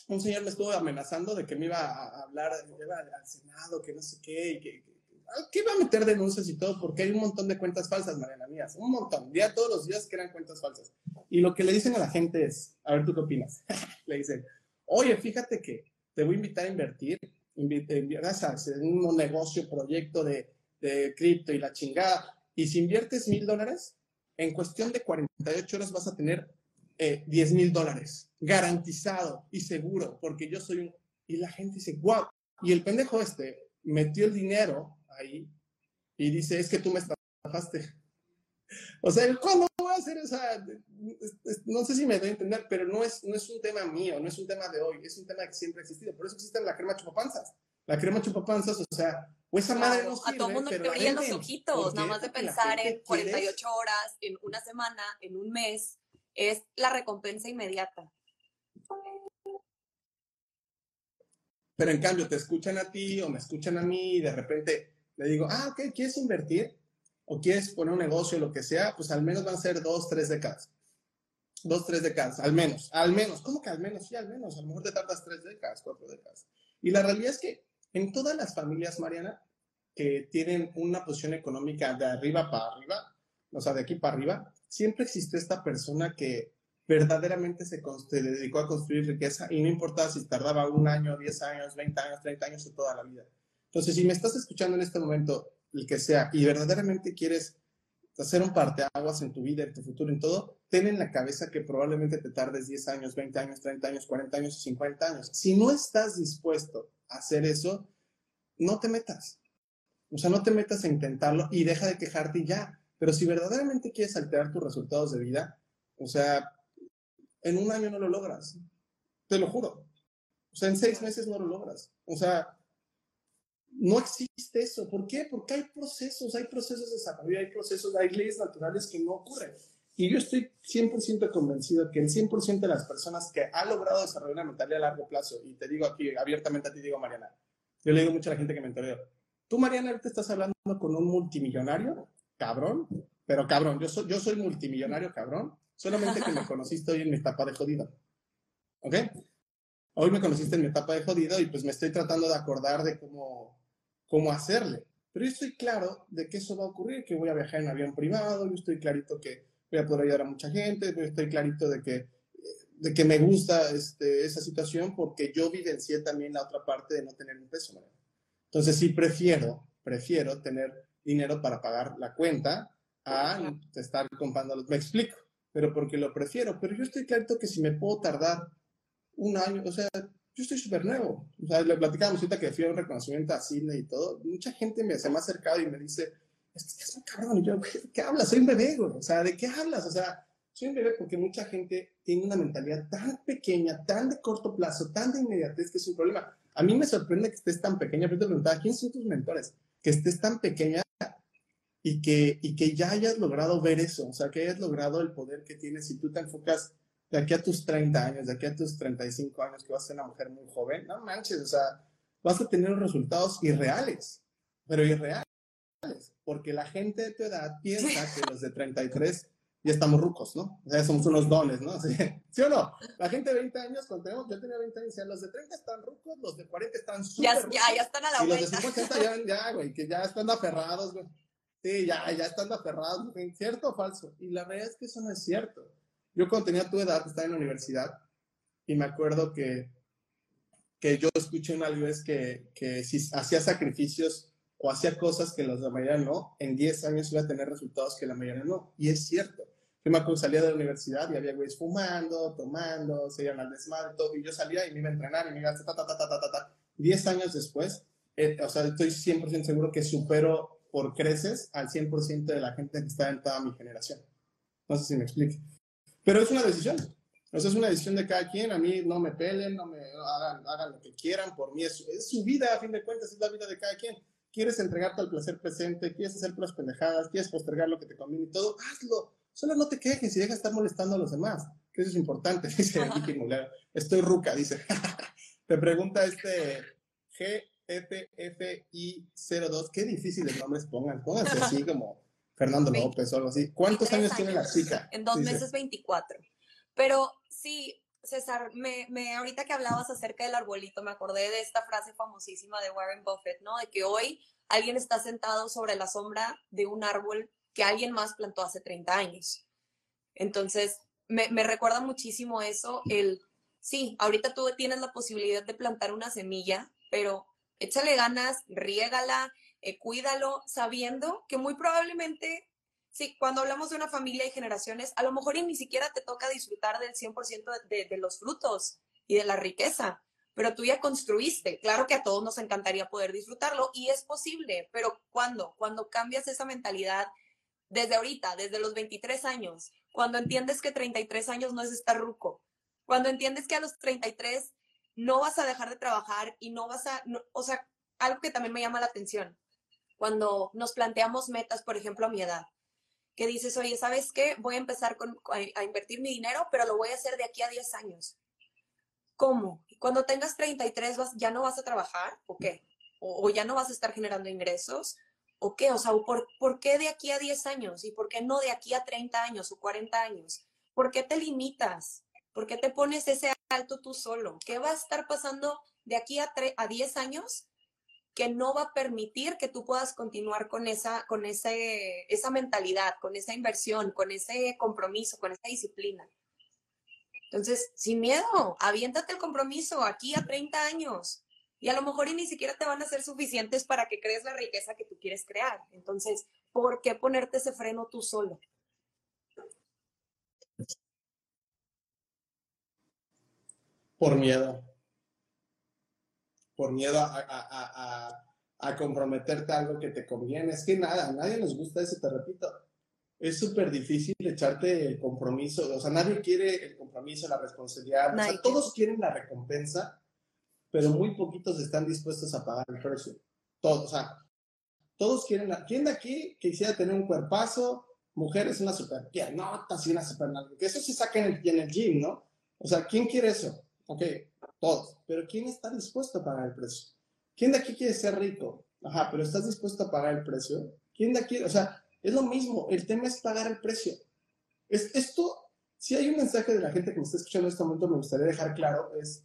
un señor me estuvo amenazando de que me iba a hablar, iba al Senado, que no sé qué, y que, que iba a meter denuncias y todo, porque hay un montón de cuentas falsas, Mariana Mías, un montón, día todos los días que eran cuentas falsas. Y lo que le dicen a la gente es, a ver, ¿tú qué opinas? le dicen, oye, fíjate que te voy a invitar a invertir, inviertas a un negocio, proyecto de, de cripto y la chingada, y si inviertes mil dólares, en cuestión de 48 horas vas a tener eh, 10 mil dólares, garantizado y seguro, porque yo soy un... Y la gente dice, wow, y el pendejo este metió el dinero ahí y dice, es que tú me estafaste. O sea, ¿cuándo voy a hacer esa? No sé si me doy a entender, pero no es, no es un tema mío, no es un tema de hoy, es un tema que siempre ha existido. Por eso existe la crema chupapanzas. La crema chupapanzas, o sea, o esa madre no sirve, A todo mundo le brillan los ojitos, nada más de pensar en 48 horas, en una semana, en un mes, es la recompensa inmediata. Pero en cambio, te escuchan a ti o me escuchan a mí y de repente le digo, ah, ok, ¿quieres invertir? O quieres poner un negocio, lo que sea, pues al menos van a ser dos, tres décadas. Dos, tres décadas, al menos, al menos. ¿Cómo que al menos? Sí, al menos. A lo mejor te tardas tres décadas, cuatro décadas. Y la realidad es que en todas las familias, Mariana, que tienen una posición económica de arriba para arriba, o sea, de aquí para arriba, siempre existe esta persona que verdaderamente se, se, dedicó a construir riqueza y no importa si tardaba un año, diez años, veinte años, treinta años o toda la vida. Entonces, si me estás escuchando en este momento el que sea, y verdaderamente quieres hacer un parteaguas en tu vida, en tu futuro, en todo, ten en la cabeza que probablemente te tardes 10 años, 20 años, 30 años, 40 años, 50 años. Si no estás dispuesto a hacer eso, no te metas. O sea, no te metas a intentarlo y deja de quejarte ya. Pero si verdaderamente quieres alterar tus resultados de vida, o sea, en un año no lo logras. Te lo juro. O sea, en seis meses no lo logras. O sea, no existe eso. ¿Por qué? Porque hay procesos, hay procesos de desarrollo, hay procesos, hay leyes naturales que no ocurren. Y yo estoy 100% convencido que el 100% de las personas que han logrado desarrollar una mentalidad a largo plazo, y te digo aquí abiertamente a ti, digo Mariana, yo le digo mucho a la gente que me mentoreo, tú Mariana ahorita estás hablando con un multimillonario, cabrón, pero cabrón, yo soy, yo soy multimillonario, cabrón, solamente que me conociste hoy en mi etapa de jodido. ¿Ok? Hoy me conociste en mi etapa de jodido y pues me estoy tratando de acordar de cómo, cómo hacerle. Pero yo estoy claro de que eso va a ocurrir, que voy a viajar en avión privado, yo estoy clarito que voy a poder ayudar a mucha gente, yo estoy clarito de que, de que me gusta este, esa situación porque yo vivencié también la otra parte de no tener un peso. Entonces sí prefiero, prefiero tener dinero para pagar la cuenta a estar comprando los... Me explico, pero porque lo prefiero. Pero yo estoy clarito que si me puedo tardar un año, o sea, yo estoy súper nuevo. O sea, le platicamos ahorita que fui a un reconocimiento a Sydney y todo. Mucha gente me, se me ha acercado y me dice, es que es un cabrón. Y yo, ¿de qué hablas? Soy un bebé, güey. O sea, ¿de qué hablas? O sea, soy un bebé porque mucha gente tiene una mentalidad tan pequeña, tan de corto plazo, tan de inmediatez que es un problema. A mí me sorprende que estés tan pequeña. Pero te preguntaba, ¿quiénes son tus mentores? Que estés tan pequeña y que, y que ya hayas logrado ver eso. O sea, que hayas logrado el poder que tienes y tú te enfocas de aquí a tus 30 años, de aquí a tus 35 años, que vas a ser una mujer muy joven, no manches, o sea, vas a tener resultados irreales, pero irreales, porque la gente de tu edad piensa que los de 33 ya estamos rucos, ¿no? O sea, somos unos dones, ¿no? ¿Sí, o no? La gente de 20 años, cuando tenemos, yo tenía 20 años, los de 30 están rucos, los de 40 están súper ya, ya, ya, están a la vuelta. Y los de 50 ya, ya, güey, que ya están aferrados, güey. Sí, ya, ya están aferrados, ¿cierto o falso? Y la verdad es que eso no es cierto. Yo cuando tenía tu edad estaba en la universidad y me acuerdo que, que yo escuché una vez que, que si hacía sacrificios o hacía cosas que los de la mayoría no, en 10 años iba a tener resultados que la mayoría no. Y es cierto. Yo me acuerdo salía de la universidad y había güeyes fumando, tomando, se iban al desmadre, todo, y yo salía y me iba a entrenar y me iba a ta, ta, ta, ta, ta, ta. Diez años después, eh, o sea, estoy 100% seguro que supero por creces al 100% de la gente que está en toda mi generación. No sé si me explique. Pero es una decisión. O sea, es una decisión de cada quien. A mí no me pelen, no me hagan, hagan lo que quieran. Por mí es, es, su vida, a fin de cuentas, es la vida de cada quien. Quieres entregarte al placer presente, quieres hacer las pendejadas, quieres postergar lo que te conviene y todo, hazlo. Solo no te quejes y deja de estar molestando a los demás, que eso es importante, dice Vicky Estoy ruca, dice. te pregunta este GFFI02, qué difíciles nombres pongan. Pónganse así como Fernando López o algo así. ¿Cuántos años, tiene la chica? En dos meses, 24. Pero sí, César, me, me, ahorita que hablabas acerca del arbolito, me acordé de esta frase famosísima de Warren Buffett, ¿no? De que hoy alguien está sentado sobre la sombra de un árbol que alguien más plantó hace 30 años. Entonces, me, me recuerda muchísimo eso, el, sí, ahorita tú tienes la posibilidad de plantar una semilla, pero échale ganas, riégala, eh, cuídalo sabiendo que muy probablemente, sí, cuando hablamos de una familia y generaciones, a lo mejor ni siquiera te toca disfrutar del 100% de, de los frutos y de la riqueza, pero tú ya construiste. Claro que a todos nos encantaría poder disfrutarlo y es posible, pero ¿cuándo? Cuando cambias esa mentalidad desde ahorita, desde los 23 años, cuando entiendes que 33 años no es estar ruco, cuando entiendes que a los 33 no vas a dejar de trabajar y no vas a, o sea, algo que también me llama la atención, cuando nos planteamos metas, por ejemplo, a mi edad, que dices, oye, ¿sabes qué? Voy a empezar con, a, invertir mi dinero, pero lo voy a hacer de aquí a 10 años. ¿Cómo? Cuando tengas 33, vas, ¿ya no vas a trabajar o qué? ¿O, ya no vas a estar generando ingresos? ¿O qué? O sea, ¿por, ¿por qué de aquí a 10 años? ¿Y por qué no de aquí a 30 años o 40 años? ¿Por qué te limitas? ¿Por qué te pones ese alto tú solo? ¿Qué va a estar pasando de aquí a, a 10 años que no va a permitir que tú puedas continuar con esa, con ese, esa mentalidad, con esa inversión, con ese compromiso, con esa disciplina? Entonces, sin miedo, aviéntate el compromiso aquí a 30 años. Y a lo mejor ni siquiera te van a ser suficientes para que crees la riqueza que tú quieres crear. Entonces, ¿por qué ponerte ese freno tú solo? Por miedo. Por miedo a, comprometerte a algo que te conviene. Es que nada, a nadie nos gusta eso, te repito. Es súper difícil echarte el compromiso. O sea, nadie quiere el compromiso, la responsabilidad. O sea, todos quieren la recompensa, pero muy poquitos están dispuestos a pagar el precio. Todos, o sea, todos quieren. ¿Quién de aquí quisiera tener un cuerpazo? Mujeres, una super piernota, y una super Que eso se saca en el, en el gym, ¿no? O sea, ¿quién quiere eso? Ok, Pero ¿quién está dispuesto a pagar el precio? ¿Quién de aquí quiere ser rico? Ajá, pero ¿estás dispuesto a pagar el precio? ¿Quién de aquí? O sea, es lo mismo. El tema es pagar el precio. Es, esto, si hay un mensaje de la gente que me está escuchando en este momento, me gustaría dejar claro, es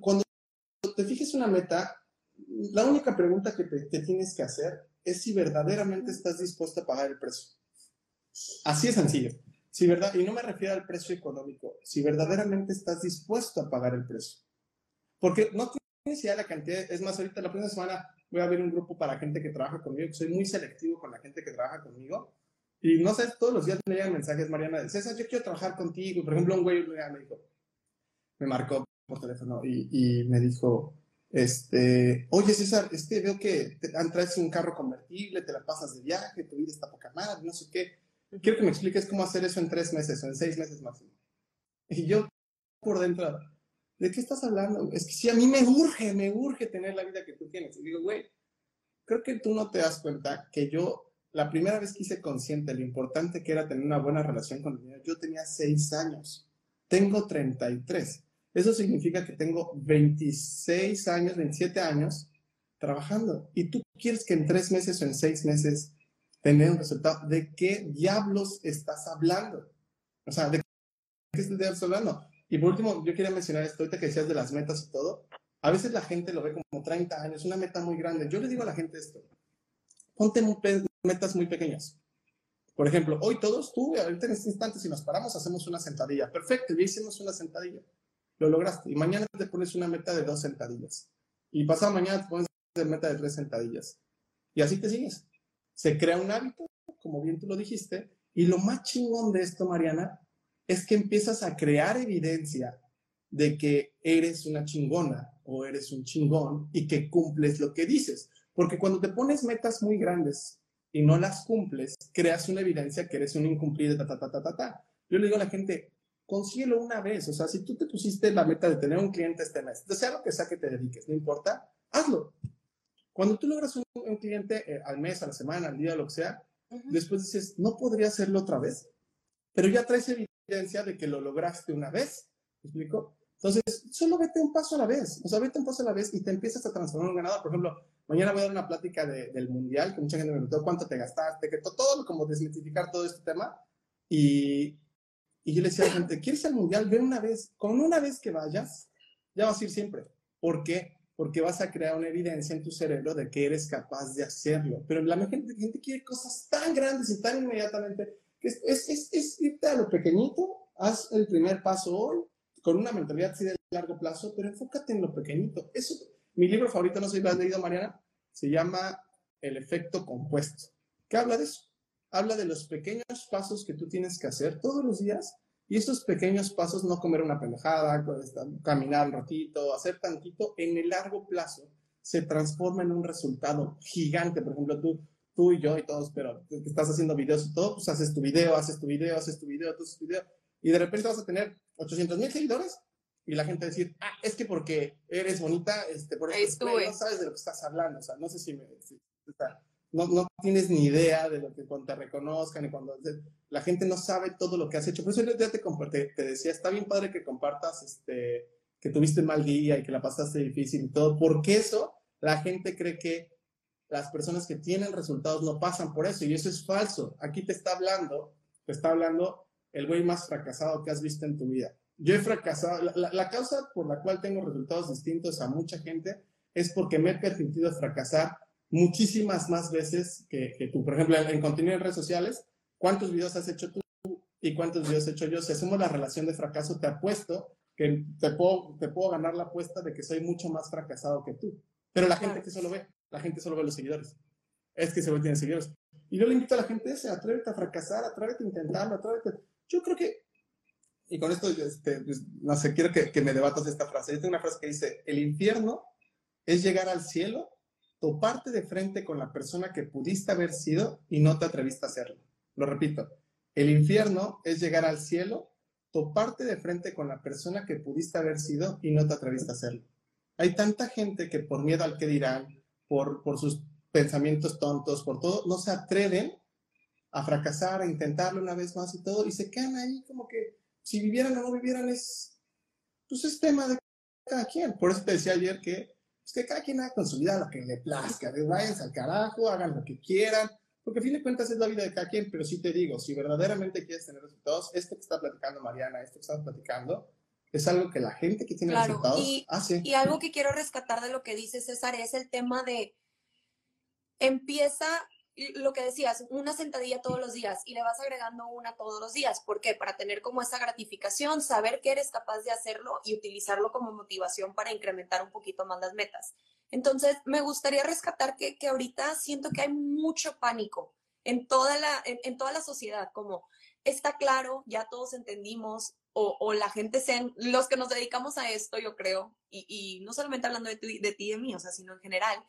cuando te fijes una meta, la única pregunta que te, tienes que hacer es si verdaderamente estás dispuesto a pagar el precio. Así es sencillo. Si verdad, y no me refiero al precio económico, si verdaderamente estás dispuesto a pagar el precio. Porque no tienes idea la cantidad, es más, ahorita la próxima semana voy a ver un grupo para gente que trabaja conmigo, soy muy selectivo con la gente que trabaja conmigo, y no sé, todos los días me llegan mensajes, Mariana, de César, yo quiero trabajar contigo, por ejemplo, un güey me dijo, me marcó por teléfono y, y me dijo, este, oye César, este, veo que te, traes un carro convertible, te la pasas de viaje, tu vida está poca madre, no sé qué, quiero que me expliques cómo hacer eso en tres meses o en seis meses máximo. Y yo por dentro, ¿de qué estás hablando? Es que sí, a mí me urge, me urge tener la vida que tú tienes. Y digo, güey, creo que tú no te das cuenta que yo, la primera vez que hice consciente lo importante que era tener una buena relación con el dinero, yo tenía seis años. Tengo 33. Eso significa que tengo 26 años, 27 años trabajando. Y tú quieres que en tres meses o en seis meses tener un resultado. ¿De qué diablos estás hablando? O sea, ¿de qué estás hablando? Y por último, yo quería mencionar esto, ahorita que decías de las metas y todo. A veces la gente lo ve como 30 años, una meta muy grande. Yo le digo a la gente esto, ponte metas muy pequeñas. Por ejemplo, hoy todos, tú, ahorita en este instante, si nos paramos, hacemos una sentadilla. Perfecto, ya hicimos una sentadilla. Lo lograste. Y mañana te pones una meta de dos sentadillas. Y pasado mañana te pones una meta de tres sentadillas. Y así te sigues se crea un hábito, como bien tú lo dijiste, y lo más chingón de esto, Mariana, es que empiezas a crear evidencia de que eres una chingona o eres un chingón y que cumples lo que dices. Porque cuando te pones metas muy grandes y no las cumples, creas una evidencia que eres un incumplido, ta, ta, ta, ta, ta, ta. Yo le digo a la gente, consíguelo una vez. O sea, si tú te pusiste la meta de tener un cliente este mes, sea lo que sea que te dediques, no importa, hazlo. Cuando tú logras un, cliente eh, al mes, a la semana, al día, lo que sea, después dices, no podría hacerlo otra vez, pero ya traes evidencia de que lo lograste una vez. ¿Me explico? Entonces, solo vete un paso a la vez, o sea, vete un paso a la vez y te empiezas a transformar en un ganador. Por ejemplo, mañana voy a dar una plática del mundial, que mucha gente me preguntó cuánto te gastaste, que todo, como desmitificar todo este tema. Y, y yo le decía a la gente, ¿quieres ir al mundial? Ven una vez, con una vez que vayas, ya vas a ir siempre. ¿Por qué? porque vas a crear una evidencia en tu cerebro de que eres capaz de hacerlo. Pero la gente, gente quiere cosas tan grandes y tan inmediatamente que es, es, es, irte a lo pequeñito, haz el primer paso hoy con una mentalidad así de largo plazo, pero enfócate en lo pequeñito. Eso, mi libro favorito, no sé si lo has leído, Mariana, se llama El efecto compuesto. ¿Qué habla de eso? Habla de los pequeños pasos que tú tienes que hacer todos los días y estos pequeños pasos, no comer una pendejada, caminar un ratito, hacer tantito, en el largo plazo se transforma en un resultado gigante. Por ejemplo, tú, tú y yo y todos, pero que estás haciendo videos y todo, pues haces tu video, haces tu video, haces tu video, haces tu video, y de repente vas a tener 800 mil seguidores y la gente decir, ah, es que porque eres bonita, este, por eso no sabes de lo que estás hablando, o sea, no sé si me... no, no, tienes ni idea de lo que cuando te reconozcan y cuando la gente no sabe todo lo que has hecho. Por eso ya te, te, te decía, está bien padre que compartas este, que tuviste un mal día y que la pasaste difícil y todo, porque eso la gente cree que las personas que tienen resultados no pasan por eso y eso es falso. Aquí te está hablando, te está hablando el güey más fracasado que has visto en tu vida. Yo he fracasado, la, causa por la cual tengo resultados distintos a mucha gente es porque me he permitido fracasar muchísimas más veces que, que tú. Por ejemplo, en, contenido en redes sociales, ¿cuántos videos has hecho tú y cuántos videos he hecho yo? Si hacemos la relación de fracaso, te apuesto que te puedo, te puedo ganar la apuesta de que soy mucho más fracasado que tú. Pero la gente que solo ve, la gente solo ve los seguidores. Es que se tiene seguidores. Y yo le invito a la gente ese, atrévete a fracasar, atrévete a intentarlo, atrévete. Yo creo que, y con esto, este, pues, no sé, quiero que, que, me debatas esta frase. Yo tengo una frase que dice, el infierno es llegar al cielo, toparte de frente con la persona que pudiste haber sido y no te atreviste a hacerlo. Lo repito, el infierno es llegar al cielo, toparte de frente con la persona que pudiste haber sido y no te atreviste a hacerlo. Hay tanta gente que por miedo al que dirán, por, por sus pensamientos tontos, por todo, no se atreven a fracasar, a intentarlo una vez más y todo, y se quedan ahí como que si vivieran o no vivieran es, pues es tema de cada quien. Por eso te decía ayer que, pues que cada quien haga con su vida lo que le plazca, de váyanse al carajo, hagan lo que quieran, porque a fin de cuentas es la vida de cada quien, pero sí te digo, si verdaderamente quieres tener resultados, esto que está platicando Mariana, esto que estamos platicando, es algo que la gente que tiene resultados y, hace. Y algo que quiero rescatar de lo que dice César es el tema de empieza lo que decías, una sentadilla todos los días y le vas agregando una todos los días. ¿Por qué? Para tener como esa gratificación, saber que eres capaz de hacerlo y utilizarlo como motivación para incrementar un poquito más las metas. Entonces, me gustaría rescatar que, que ahorita siento que hay mucho pánico en toda la, en toda la sociedad, como está claro, ya todos entendimos, o, la gente los que nos dedicamos a esto, yo creo, y, no solamente hablando de, de ti y de mí, o sea, sino en general,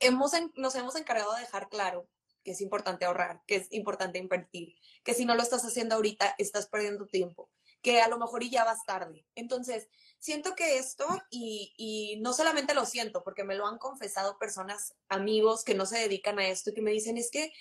hemos, nos hemos encargado de dejar claro que es importante ahorrar, que es importante invertir, que si no lo estás haciendo ahorita, estás perdiendo tiempo, que a lo mejor ya vas tarde. Entonces, siento que esto, y, y, no solamente lo siento, porque me lo han confesado personas, amigos que no se dedican a esto y que me dicen, es que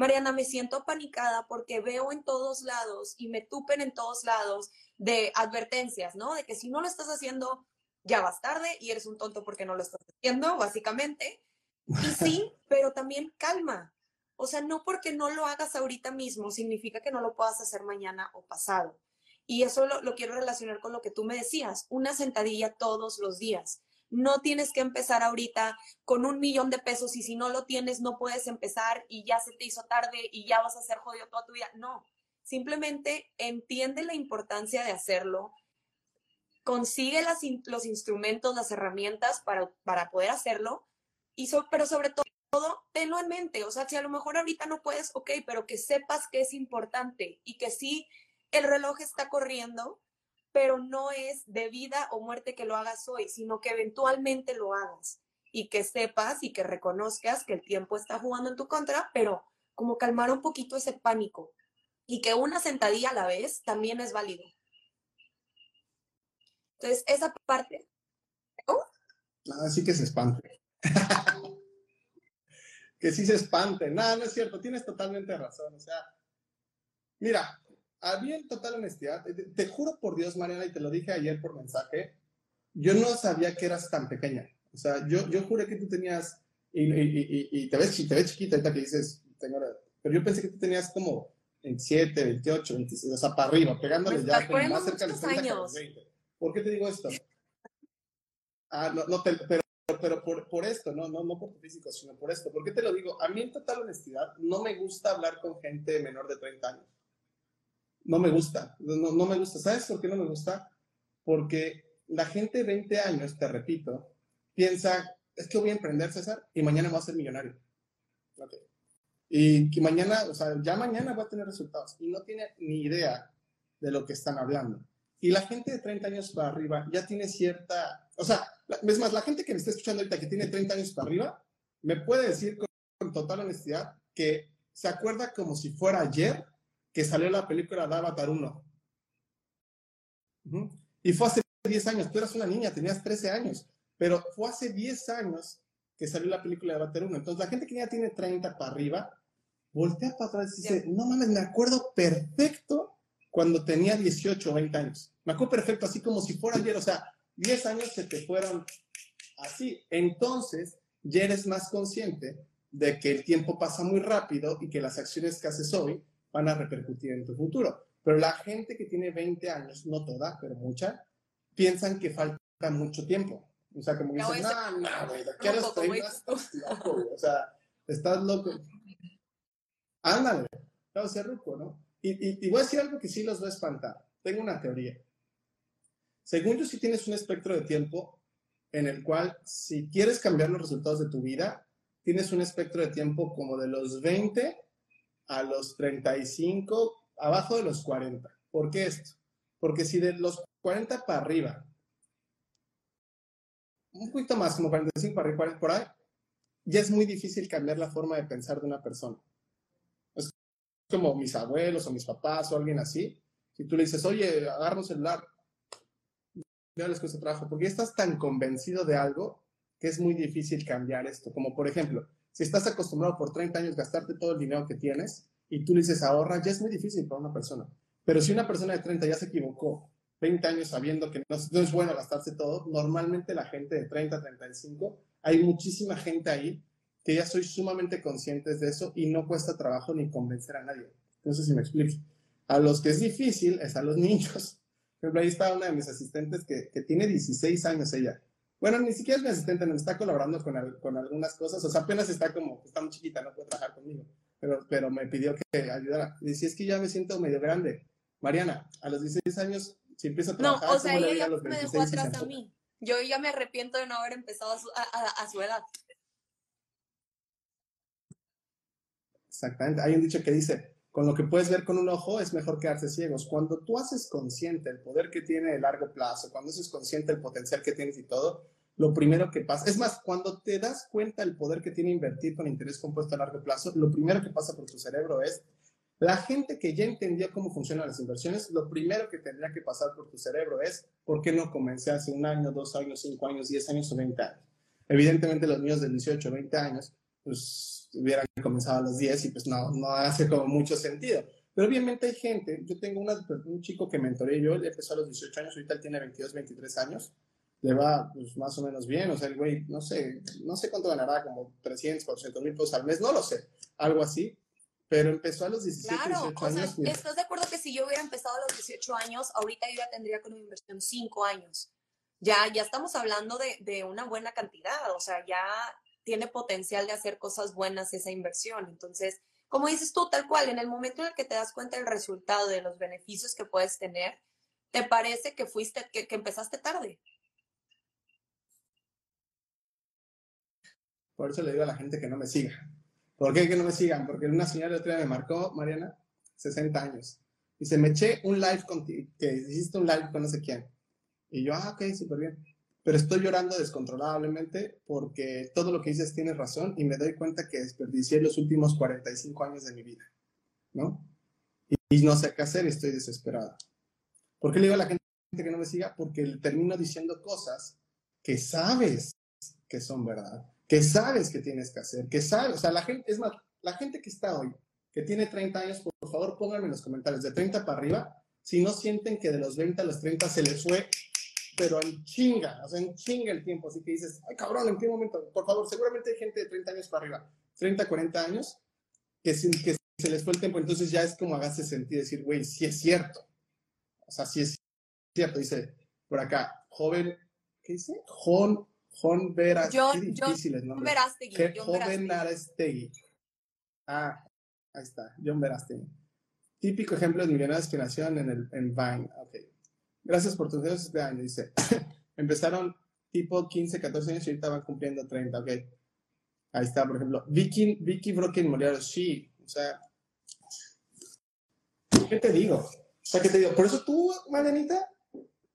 Mariana, me siento panicada porque veo en todos lados y me tupen en todos lados de advertencias, ¿no? De que si no lo estás haciendo, ya vas tarde y eres un tonto porque no lo estás haciendo, básicamente. Y sí, pero también calma. O sea, no porque no lo hagas ahorita mismo significa que no lo puedas hacer mañana o pasado. Y eso lo, lo quiero relacionar con lo que tú me decías, una sentadilla todos los días. No tienes que empezar ahorita con un millón de pesos y si no lo tienes no puedes empezar y ya se te hizo tarde y ya vas a ser jodido toda tu vida. No, simplemente entiende la importancia de hacerlo, consigue las, los instrumentos, las herramientas para, para poder hacerlo, y pero sobre todo, todo, tenlo en mente. O sea, si a lo mejor ahorita no puedes, ok, pero que sepas que es importante y que sí, el reloj está corriendo, pero no es de vida o muerte que lo hagas hoy, sino que eventualmente lo hagas y que sepas y que reconozcas que el tiempo está jugando en tu contra, pero como calmar un poquito ese pánico y que una sentadilla a la vez también es válido. Entonces, esa parte. ¿Oh? Nada, sí que se espante. que sí se espante. Nada, no es cierto, tienes totalmente razón. O sea, mira, a en total honestidad, te, juro por Dios, Mariana, y te lo dije ayer por mensaje, yo no sabía que eras tan pequeña. O sea, yo, yo juré que tú tenías, y, y, y, te, ves, te ves chiquita ahorita que dices, señora, pero yo pensé que tú tenías como 27, 28, 26, o sea, para arriba, pegándole pues ya más cerca de los 30 20. ¿Por qué te digo esto? Ah, no, no te, pero, pero por, por, esto, no, no, no por tu físico, sino por esto. ¿Por qué te lo digo? A mí, en total honestidad, no me gusta hablar con gente menor de 30 años no me gusta, no, no me gusta. ¿Sabes por qué no me gusta? Porque la gente de 20 años, te repito, piensa, es que voy a emprender, César, y mañana voy a ser millonario. Y que mañana, o sea, ya mañana voy a tener resultados. Y no tiene ni idea de lo que están hablando. Y la gente de 30 años para arriba ya tiene cierta, o sea, es más, la gente que me está escuchando ahorita que tiene 30 años para arriba, me puede decir con, con total honestidad que se acuerda como si fuera ayer que salió la película de Avatar 1. Y fue hace 10 años, tú eras una niña, tenías 13 años, pero fue hace 10 años que salió la película de Avatar 1. Entonces la gente que ya tiene 30 para arriba, voltea para atrás y dice, no mames, me acuerdo perfecto cuando tenía 18 o 20 años. Me acuerdo perfecto, así como si fuera ayer, o sea, 10 años se te fueron así. Entonces, ya eres más consciente de que el tiempo pasa muy rápido y que las acciones que haces hoy van a repercutir en tu futuro. Pero la gente que tiene 20 años, no toda, pero mucha, piensan que falta mucho tiempo. O sea, como dicen, no, no, güey, ¿qué los 30 estás loco, güey? O sea, estás loco. Ándale, claro, ser ruco, ¿no? Y, y, voy a decir algo que sí los va a espantar. Tengo una teoría. Según yo, si tienes un espectro de tiempo en el cual, si quieres cambiar los resultados de tu vida, tienes un espectro de tiempo como de los 20 a los 35, abajo de los 40. ¿Por qué esto? Porque si de los 40 para arriba, un poquito más, como 45 para arriba, por ahí, ya es muy difícil cambiar la forma de pensar de una persona. Es como mis abuelos o mis papás o alguien así. Si tú le dices, oye, agarra un celular, ya les cuesta trabajo, porque estás tan convencido de algo que es muy difícil cambiar esto. Como por ejemplo, si estás acostumbrado por 30 años gastarte todo el dinero que tienes y tú le dices ahorra, ya es muy difícil para una persona. Pero si una persona de 30 ya se equivocó 20 años sabiendo que no, es bueno gastarse todo, normalmente la gente de 30, 35, hay muchísima gente ahí que ya soy sumamente conscientes de eso y no cuesta trabajo ni convencer a nadie. No si me explico. A los que es difícil es a los niños. Por ejemplo, ahí está una de mis asistentes que, que tiene 16 años ella bueno, ni siquiera es mi asistente, me está colaborando con, con algunas cosas. O sea, apenas está como, está muy chiquita, no puede trabajar conmigo. Pero, pero me pidió que ayudara. Y si es que ya me siento medio grande. Mariana, a los 16 años, si empiezo a trabajar, no, o sea, ella ya me dejó atrás a mí. Yo ya me arrepiento de no haber empezado a su, a, a su edad. Exactamente. Hay un dicho que dice, con lo que puedes ver con un ojo es mejor quedarse ciegos. Cuando tú haces consciente el poder que tiene el largo plazo, cuando haces consciente el potencial que tienes y todo, lo primero que pasa, es más, cuando te das cuenta el poder que tiene invertir con interés compuesto a largo plazo, lo primero que pasa por tu cerebro es, la gente que ya entendió cómo funcionan las inversiones, lo primero que tendría que pasar por tu cerebro es, ¿por qué no comencé hace un año, dos años, cinco años, diez años o veinte años? Evidentemente los niños de 18, 20 años, pues hubieran comenzado a los 10 y pues no, no hace como mucho sentido. Pero obviamente hay gente, yo tengo un chico que mentoré yo, él empezó a los 18 años, ahorita él tiene 22, 23 años, le va pues más o menos bien, o sea, el güey, no sé, no sé cuánto ganará, como 300, 400 mil pesos al mes, no lo sé, algo así, pero empezó a los 17, claro, 18 años. Sea, ¿Estás de acuerdo que si yo hubiera empezado a los 18 años, ahorita yo ya tendría con una inversión 5 años? Ya, ya estamos hablando de, de una buena cantidad, o sea, ya tiene potencial de hacer cosas buenas esa inversión. Entonces, como dices tú, tal cual, en el momento en el que te das cuenta del resultado, de los beneficios que puedes tener, te parece que fuiste, que, empezaste tarde. Por eso le digo a la gente que no me siga. ¿Por qué que no me sigan? Porque una señora de otra me marcó, Mariana, 60 años. Se me eché un live contigo, que hiciste un live con no sé quién. Y yo, ah, ok, súper bien pero estoy llorando descontrolablemente porque todo lo que dices tiene razón y me doy cuenta que desperdicié los últimos 45 años de mi vida, ¿no? Y, no sé qué hacer estoy desesperado. ¿Por qué le digo a la gente que no me siga? Porque le termino diciendo cosas que sabes que son verdad, que sabes que tienes que hacer, que sabes, o sea, la gente, es más, la gente que está hoy, que tiene 30 años, por favor pónganme en los comentarios, de 30 para arriba, si no sienten que de los 20 a los 30 se les fue pero en chinga, o sea, en chinga el tiempo. Así que dices, ay cabrón, ¿en qué momento? Por favor, seguramente hay gente de 30 años para arriba, 30, 40 años, que, que se les fue el tiempo. Entonces ya es como hágase sentido decir, güey, sí es cierto. O sea, sí es cierto. Dice por acá, joven, ¿qué dice? Jon, Jon Veras. John, nombre. Verástegui. Joven Verástegui. Ah, ahí está, John Verástegui. Típico ejemplo de millonaria aspiración en, el, en Vine. Ok. Gracias por tus dedos este año. Dice, empezaron tipo 15, 14 años y ahorita van cumpliendo 30, ok. Ahí está, por ejemplo, Vicky, Vicky Broken Moriarty, sí, o sea, ¿qué te digo? O sea, ¿qué te digo? Por eso tú, Marianita,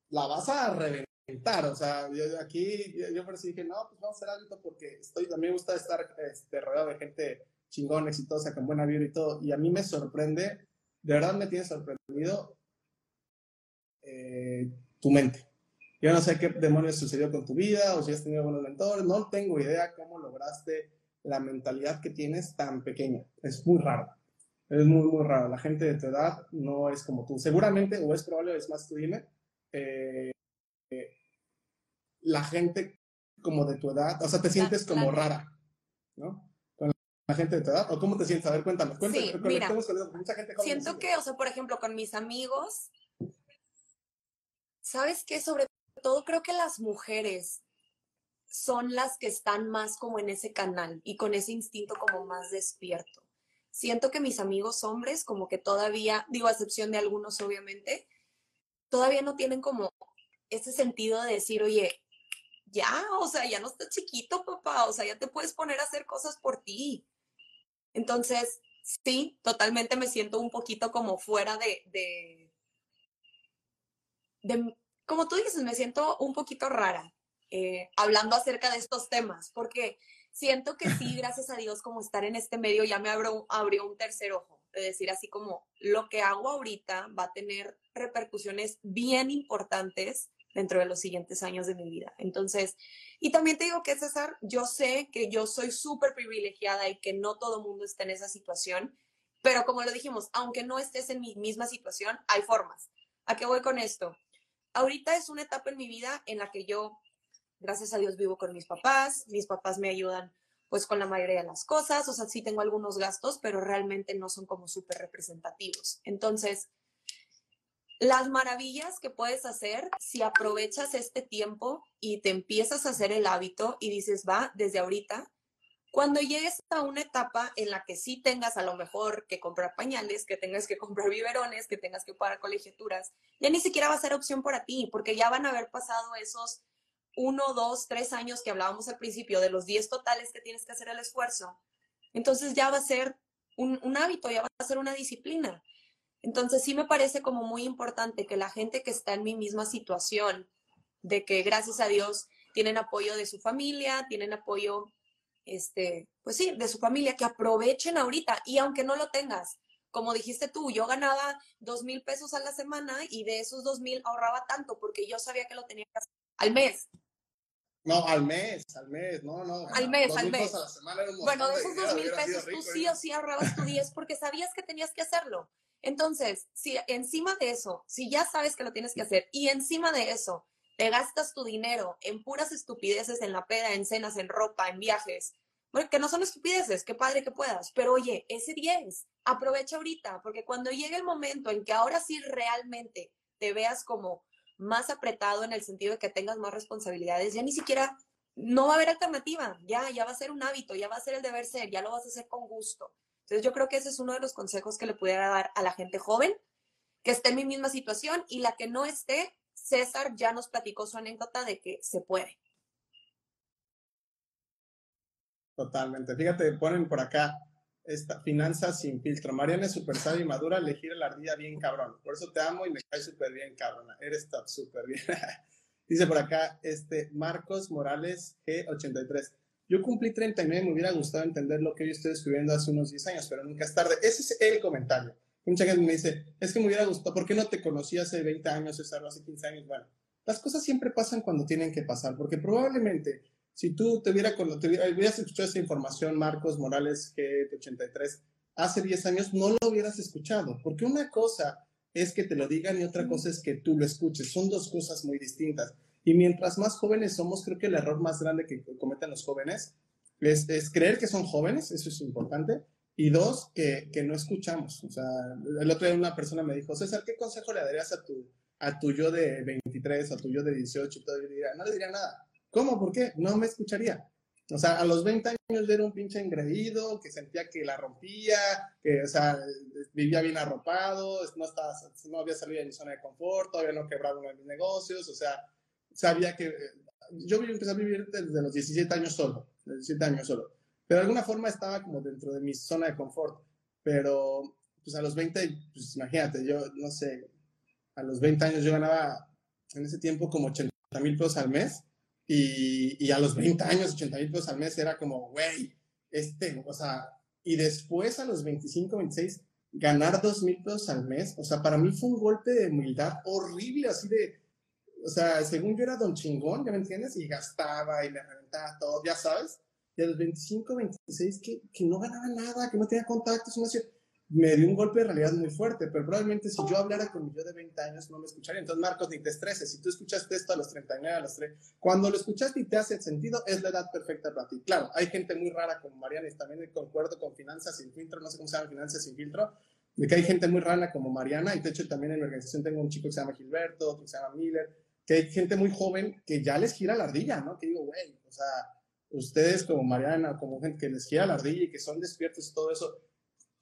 la vas a reventar, o sea, yo, aquí, yo, por eso dije, no, pues vamos a hacer algo porque estoy, también me gusta estar este, rodeado de gente chingón, exitosa, con buena vida y todo. Y a mí me sorprende, de verdad me tiene sorprendido eh, tu mente. Yo no sé qué demonios sucedió con tu vida o si has tenido buenos mentores, no tengo idea cómo lograste la mentalidad que tienes tan pequeña. Es muy raro. Es muy, muy raro. La gente de tu edad no es como tú. Seguramente, o es probable, es más tú dime, eh, la gente como de tu edad, o sea, te sientes como rara, ¿no? Con la gente de tu edad, o cómo te sientes, a ver, cuéntame, sí, mira, mucha gente siento que, o sea, por ejemplo, con mis amigos, ¿sabes qué? Sobre todo creo que las mujeres son las que están más como en ese canal y con ese instinto como más despierto. Siento que mis amigos hombres como que todavía, digo a excepción de algunos obviamente, todavía no tienen como ese sentido de decir, oye, ya, o sea, ya no estás chiquito, papá, o sea, ya te puedes poner a hacer cosas por ti. Entonces, sí, totalmente me siento un poquito como fuera de, de, de como tú dices, me siento un poquito rara eh, hablando acerca de estos temas, porque siento que sí, gracias a Dios, como estar en este medio ya me abrió, abrió un tercer ojo, de decir así como lo que hago ahorita va a tener repercusiones bien importantes dentro de los siguientes años de mi vida. Entonces, y también te digo que César, yo sé que yo soy súper privilegiada y que no todo mundo está en esa situación, pero como lo dijimos, aunque no estés en mi misma situación, hay formas. ¿A qué voy con esto? Ahorita es una etapa en mi vida en la que yo, gracias a Dios, vivo con mis papás, mis papás me ayudan pues con la mayoría de las cosas, o sea, sí tengo algunos gastos, pero realmente no son como súper representativos. Entonces, las maravillas que puedes hacer si aprovechas este tiempo y te empiezas a hacer el hábito y dices, va, desde ahorita, cuando llegues a una etapa en la que sí tengas a lo mejor que comprar pañales, que tengas que comprar biberones, que tengas que pagar colegiaturas, ya ni siquiera va a ser opción para ti, porque ya van a haber pasado esos uno, dos, tres años que hablábamos al principio, de los diez totales que tienes que hacer el esfuerzo. Entonces ya va a ser un, un hábito, ya va a ser una disciplina. Entonces sí me parece como muy importante que la gente que está en mi misma situación, de que gracias a Dios tienen apoyo de su familia, tienen apoyo, este, pues sí, de su familia, que aprovechen ahorita y aunque no lo tengas, como dijiste tú, yo ganaba dos mil pesos a la semana y de esos dos mil ahorraba tanto porque yo sabía que lo tenía que hacer al mes. No, al mes, al mes, no, no. Al mes, al mes. bueno, de esos dos mil pesos tú sí o sí ahorrabas tu 10 porque sabías que tenías que hacerlo. Entonces, si encima de eso, si ya sabes que lo tienes que hacer y encima de eso te gastas tu dinero en puras estupideces, en la peda, en cenas, en ropa, en viajes, bueno, que no son estupideces, qué padre que puedas, pero oye, ese 10, aprovecha ahorita, porque cuando llegue el momento en que ahora sí realmente te veas como más apretado en el sentido de que tengas más responsabilidades, ya ni siquiera, no va a haber alternativa, ya, ya va a ser un hábito, ya va a ser el deber ser, ya lo vas a hacer con gusto. Entonces yo creo que ese es uno de los consejos que le pudiera dar a la gente joven que esté en mi misma situación y la que no esté, César ya nos platicó su anécdota de que se puede. Totalmente. Fíjate, ponen por acá esta finanzas sin filtro. Mariana es súper sabia y madura, le gira la ardilla bien cabrón. Por eso te amo y me cae súper bien, cabrona. Eres súper bien. Dice por acá, este, Marcos Morales G83. Yo cumplí 39 y me hubiera gustado entender lo que yo estoy escribiendo hace unos 10 años, pero nunca es tarde. Ese es el comentario. Mucha gente me dice, es que me hubiera gustado, ¿por qué no te conocí hace 20 años, César, hace 15 años? Bueno, las cosas siempre pasan cuando tienen que pasar, porque probablemente si tú te hubiera, te hubieras escuchado esa información, Marcos Morales G83, hace 10 años, no lo hubieras escuchado, porque una cosa es que te lo digan y otra cosa es que tú lo escuches. Son dos cosas muy distintas. Y mientras más jóvenes somos, creo que el error más grande que cometen los jóvenes es, es creer que son jóvenes, eso es importante, y dos, que, que, no escuchamos. O sea, el otro día una persona me dijo, César, ¿qué consejo le darías a tu, a tu yo de 23, a tu yo de 18? Todo? Yo diría, no le diría nada. ¿Cómo? ¿Por qué? No me escucharía. O sea, a los 20 años era un pinche engreído, que sentía que la rompía, que, o sea, vivía bien arropado, no, estaba, no había salido de mi zona de confort, todavía no quebraba uno de mis negocios, o sea, sabía que yo empecé a vivir desde los 17 años solo, 17 años solo, pero de alguna forma estaba como dentro de mi zona de confort, pero pues a los 20, pues imagínate, yo no sé, a los 20 años yo ganaba en ese tiempo como 80 mil pesos al mes y, y, a los 20 años 80 mil pesos al mes era como, güey, este, o sea, y después a los 25, 26, ganar dos mil pesos al mes, o sea, para mí fue un golpe de humildad horrible, así de, o sea, según yo era don chingón, ¿ya me entiendes? Y gastaba y me reventaba todo, ya sabes. Y a los 25, 26, que, que no ganaba nada, que no tenía contactos, no hacía me dio un golpe de realidad muy fuerte, pero probablemente si yo hablara con mi yo de 20 años no me escucharía. Entonces, Marcos, ni te estreses. Si tú escuchaste esto a los 39, a los 3, cuando lo escuchaste y te hace sentido, es la edad perfecta para ti. Claro, hay gente muy rara como Mariana y también concuerdo con Finanzas sin filtro, no sé cómo se llama Finanzas sin filtro, de que hay gente muy rara como Mariana y de hecho también en mi organización tengo un chico que se llama Gilberto, otro que se llama Miller, que hay gente muy joven que ya les gira la ardilla, ¿no? Que digo, güey, o sea, ustedes como Mariana, como gente que les gira la ardilla y que son despiertos y todo eso,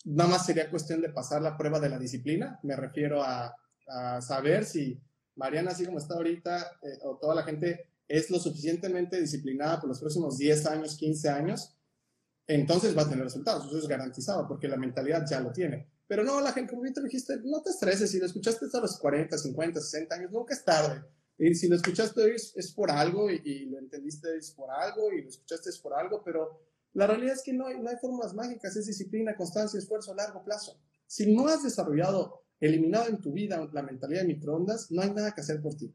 nada más sería cuestión de pasar la prueba de la disciplina. Me refiero a, saber si Mariana, así como está ahorita, eh, o toda la gente es lo suficientemente disciplinada por los próximos 10 años, 15 años, entonces va a tener resultados. Eso es garantizado porque la mentalidad ya lo tiene. Pero no, la gente, como bien te dijiste, no te estreses. Si lo escuchaste a los 40, 50, 60 años, nunca es tarde. Y si lo escuchaste hoy es, por algo y, lo entendiste es por algo y lo escuchaste es por algo, pero la realidad es que no hay, no hay fórmulas mágicas, es disciplina, constancia, esfuerzo a largo plazo. Si no has desarrollado, eliminado en tu vida la mentalidad de microondas, no hay nada que hacer por ti.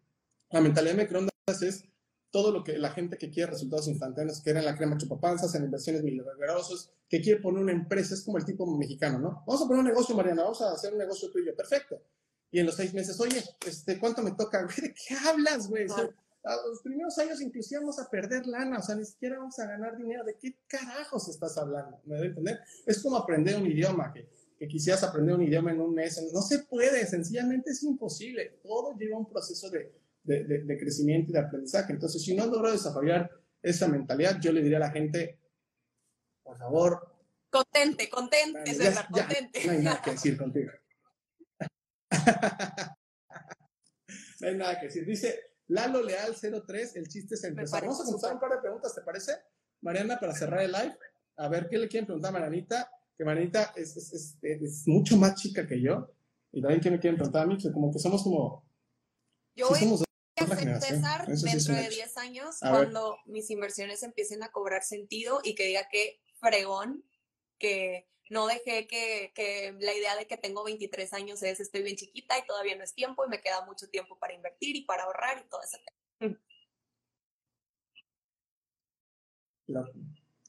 La mentalidad de microondas es todo lo que la gente que quiere resultados instantáneos, que en la crema chupapanzas, en inversiones milagrosas, que quiere poner una empresa, es como el tipo mexicano, ¿no? Vamos a poner un negocio, Mariana, vamos a hacer un negocio tuyo, perfecto. Y en los seis meses, oye, este, ¿cuánto me toca? ¿De qué hablas, güey? a los primeros años inclusive vamos a perder lana, o sea, ni siquiera vamos a ganar dinero. ¿De qué carajos estás hablando? ¿Me debe entender? Es como aprender un idioma, que, que, quisieras aprender un idioma en un mes. No se puede, sencillamente es imposible. Todo lleva un proceso de, de, de, crecimiento y de aprendizaje. Entonces, si no has logrado desarrollar esa mentalidad, yo le diría a la gente, por favor. Contente, contente, contente. no hay nada que decir contigo. No hay nada que decir. Dice, Lalo Leal 03, el chiste es empezar. Vamos a contestar un par de preguntas, ¿te parece? Mariana, para cerrar el live, a ver qué le quieren preguntar a Marianita, que Marianita es, es, es, mucho más chica que yo, y también qué me quieren preguntar a mí, que como que somos como... Yo voy a empezar dentro de 10 años, cuando mis inversiones empiecen a cobrar sentido y que diga que fregón, que no dejé que, que, la idea de que tengo 23 años es estoy bien chiquita y todavía no es tiempo y me queda mucho tiempo para invertir y para ahorrar y todo eso.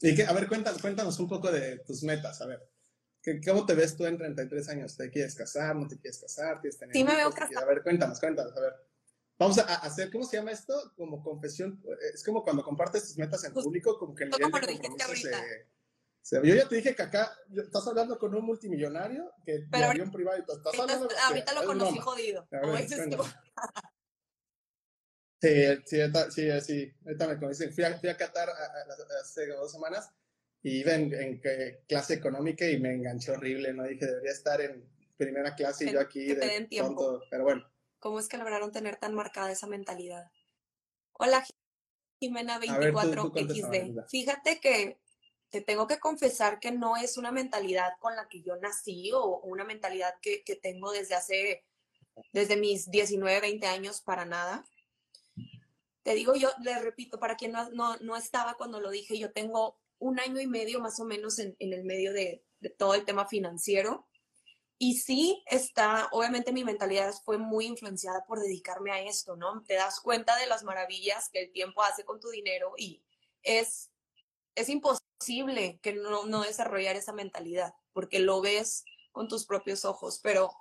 Y que, a ver, cuéntanos, cuéntanos un poco de tus metas, a ver. ¿Cómo te ves tú en 33 años? ¿Te quieres casar? ¿No te quieres casar? ¿Quieres tener sí, me veo casada. A ver, cuéntanos, cuéntanos, a ver. Vamos a hacer, ¿cómo se llama esto? Como confesión. Es como cuando compartes tus metas en público, como que el nivel de compromiso se, yo ya te dije que acá estás hablando con un multimillonario que Pero de avión privado. Estás hablando, ahorita lo conocí jodido. Sí, sí, sí, sí. Ahorita me conocen. Fui a, fui a Qatar hace dos semanas y iba en, clase económica y me enganchó horrible, ¿no? Dije, debería estar en primera clase y yo aquí de pronto, pero bueno. ¿Cómo es que lograron tener tan marcada esa mentalidad? Hola, Jimena 24XD. Fíjate que te tengo que confesar que no es una mentalidad con la que yo nací o una mentalidad que, tengo desde hace, desde mis 19, 20 años para nada. Te digo, yo le repito, para quien no, estaba cuando lo dije, yo tengo un año y medio más o menos en, el medio de, de, todo el tema financiero. Y sí está, obviamente mi mentalidad fue muy influenciada por dedicarme a esto, ¿no? Te das cuenta de las maravillas que el tiempo hace con tu dinero y es, es imposible posible que no, no desarrollar esa mentalidad, porque lo ves con tus propios ojos, pero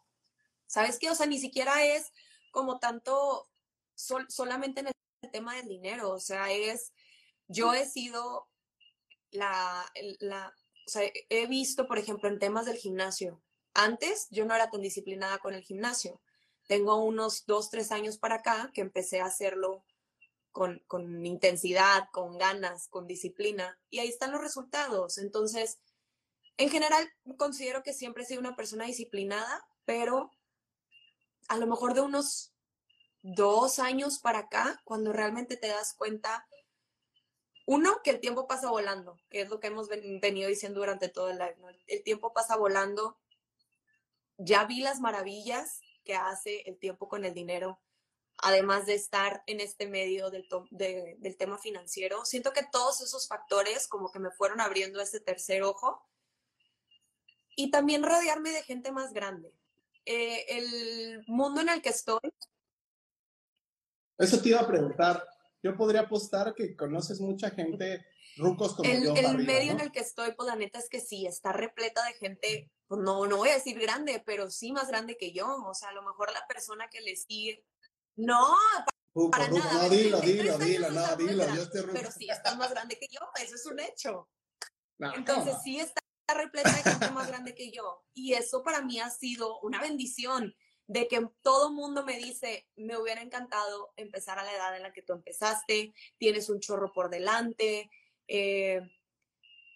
¿sabes qué? O sea, ni siquiera es como tanto solamente en el tema del dinero, o sea, es, yo he sido la, la, o sea, he visto, por ejemplo, en temas del gimnasio, antes yo no era tan disciplinada con el gimnasio, tengo unos dos, tres años para acá que empecé a hacerlo con, intensidad, con ganas, con disciplina, y ahí están los resultados. Entonces, en general, considero que siempre he sido una persona disciplinada, pero a lo mejor de unos dos años para acá, cuando realmente te das cuenta, uno, que el tiempo pasa volando, que es lo que hemos venido diciendo durante todo el live, El tiempo pasa volando. Ya vi las maravillas que hace el tiempo con el dinero además de estar en este medio del, del tema financiero. Siento que todos esos factores como que me fueron abriendo ese tercer ojo y también rodearme de gente más grande. Eh, el mundo en el que estoy. Eso te iba a preguntar. Yo podría apostar que conoces mucha gente rucos como el, yo. El medio en el que estoy, pues la neta es que sí, está repleta de gente, pues no, no voy a decir grande, pero sí más grande que yo. O sea, a lo mejor la persona que le sigue. No, para, nada. No, dilo, dilo, dilo, no, dilo, yo estoy Pero sí, está más grande que yo, eso es un hecho. Entonces sí está repleta de gente más grande que yo. Y eso para mí ha sido una bendición de que todo mundo me dice, me hubiera encantado empezar a la edad en la que tú empezaste, tienes un chorro por delante, eh,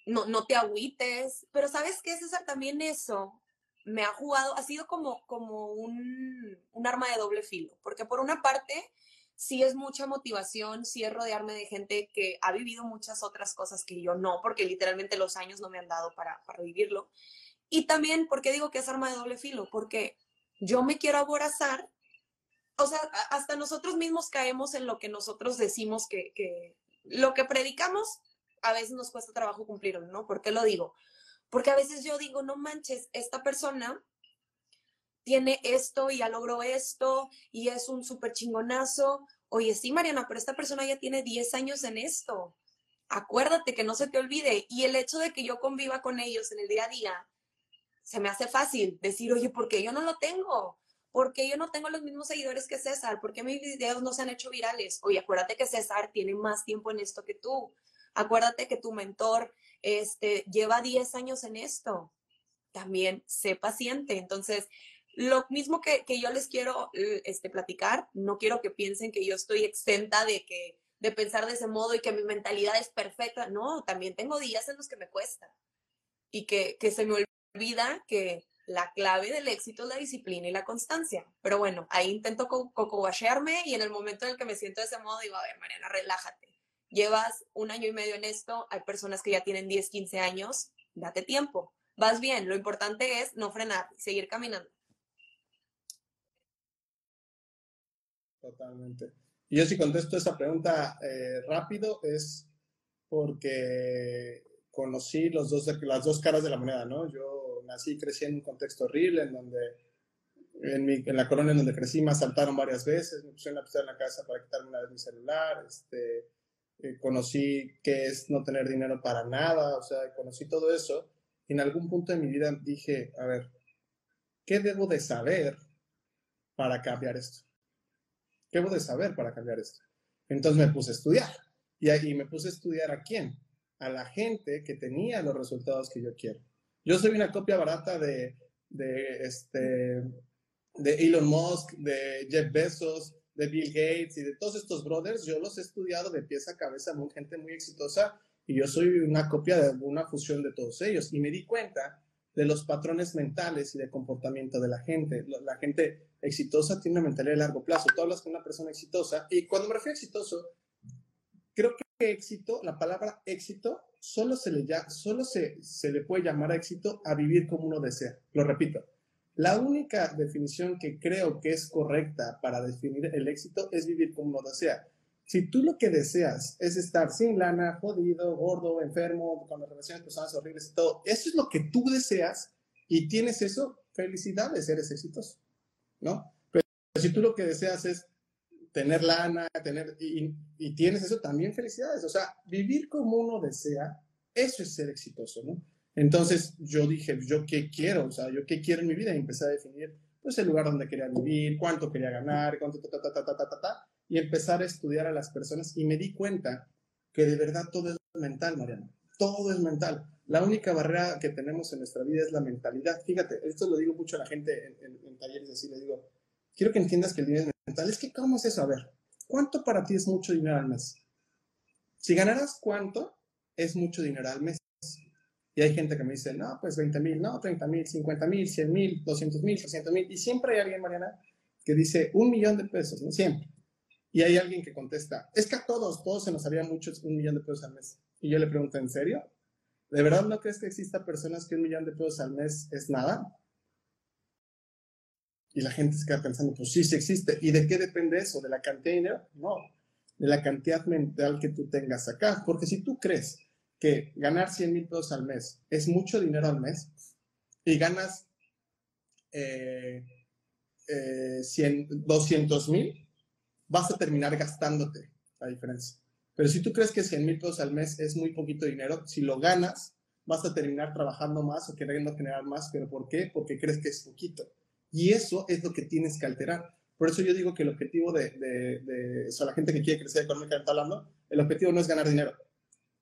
no, no te agüites, pero sabes qué, César, también eso me ha jugado, ha sido como, como un, un arma de doble filo, porque por una parte sí es mucha motivación, sí es rodearme de gente que ha vivido muchas otras cosas que yo no, porque literalmente los años no me han dado para, para vivirlo. Y también, ¿por qué digo que es arma de doble filo? Porque yo me quiero aborazar, o sea, hasta nosotros mismos caemos en lo que nosotros decimos que, que lo que predicamos, a veces nos cuesta trabajo cumplirlo, ¿no? ¿Por qué lo digo? Porque a veces yo digo, no manches, esta persona tiene esto y ya logró esto y es un súper chingonazo. Oye, sí, Mariana, pero esta persona ya tiene 10 años en esto. Acuérdate que no se te olvide. Y el hecho de que yo conviva con ellos en el día a día, se me hace fácil decir, oye, ¿por qué yo no lo tengo? ¿Por qué yo no tengo los mismos seguidores que César? ¿Por qué mis videos no se han hecho virales? Oye, acuérdate que César tiene más tiempo en esto que tú. Acuérdate que tu mentor este, lleva 10 años en esto. También sé paciente. Entonces, lo mismo que, que yo les quiero eh, este, platicar, no quiero que piensen que yo estoy exenta de, que, de pensar de ese modo y que mi mentalidad es perfecta. No, también tengo días en los que me cuesta y que, que se me olvida que la clave del éxito es la disciplina y la constancia. Pero bueno, ahí intento cocobachearme y en el momento en el que me siento de ese modo digo, a ver, Mariana, relájate. Llevas un año y medio en esto, hay personas que ya tienen 10, 15 años, date tiempo. Vas bien, lo importante es no frenar, seguir caminando. Totalmente. Yo si contesto esa pregunta eh, rápido es porque conocí los dos, las dos caras de la moneda, ¿no? Yo nací y crecí en un contexto horrible, en donde en, mi, la colonia en donde crecí me asaltaron varias veces, me pusieron a pisar en la casa para quitarme una vez mi celular, este, eh, conocí qué es no tener dinero para nada, o sea, conocí todo eso. Y en algún punto de mi vida dije, a ver, ¿qué debo de saber para cambiar esto? ¿Qué debo de saber para cambiar esto? Entonces me puse a estudiar. Y ahí me puse a estudiar a quién? A la gente que tenía los resultados que yo quiero. Yo soy una copia barata de, de, este, de Elon Musk, de Jeff Bezos, de Bill Gates y de todos estos brothers. Yo los he estudiado de pies a cabeza, muy gente muy exitosa, y yo soy una copia de una fusión de todos ellos. Y me di cuenta de los patrones mentales y de comportamiento de la gente. La gente exitosa tiene una mentalidad de largo plazo. Tú hablas con una persona exitosa y cuando me refiero a exitoso, creo que éxito, la palabra éxito, solo se le, ya, solo se, se le puede llamar éxito a vivir como uno desea. Lo repito, la única definición que creo que es correcta para definir el éxito es vivir como uno desea. Si tú lo que deseas es estar sin lana, jodido, gordo, enfermo, con las relaciones personales horribles y todo, eso es lo que tú deseas y tienes eso, felicidades, eres exitoso, ¿no? Pero si tú lo que deseas es tener lana, tener, y, y tienes eso, también felicidades. O sea, vivir como uno desea, eso es ser exitoso, ¿no? Entonces yo dije, ¿yo qué quiero? O sea, ¿yo qué quiero en mi vida? Y empecé a definir, pues, el lugar donde quería vivir, cuánto quería ganar, cuánto, ta, y empezar a estudiar a las personas y me di cuenta que de verdad todo es mental, Mariana. Todo es mental. La única barrera que tenemos en nuestra vida es la mentalidad. Fíjate, esto lo digo mucho a la gente en, talleres así, le digo, quiero que entiendas que el dinero es mental. Es que, ¿cómo es eso? A ver, ¿cuánto para ti es mucho dinero al mes? Si ganaras cuánto, es mucho dinero al mes. Y hay gente que me dice, no, pues 20 mil, no, 30 mil, 50 mil, 100 mil, 200 mil, 300 mil. Y siempre hay alguien, Mariana, que dice un millón de pesos, ¿no? Siempre. Y hay alguien que contesta, es que a todos, todos se nos haría mucho un millón de pesos al mes. Y yo le pregunto, ¿en serio? ¿De verdad no crees que exista personas que un millón de pesos al mes es nada? Y la gente se queda pensando, pues sí, sí existe. ¿Y de qué depende eso? ¿De la cantidad de dinero? No, de la cantidad mental que tú tengas acá. Porque si tú crees que ganar 100 mil pesos al mes es mucho dinero al mes, y ganas eh, 200 eh, mil, vas a terminar gastándote la diferencia. Pero si tú crees que 100 mil pesos al mes es muy poquito dinero, si lo ganas, vas a terminar trabajando más o queriendo generar más. ¿Pero por qué? Porque crees que es poquito. Y eso es lo que tienes que alterar. Por eso yo digo que el objetivo de, de, la gente que quiere crecer económicamente hablando, el objetivo no es ganar dinero.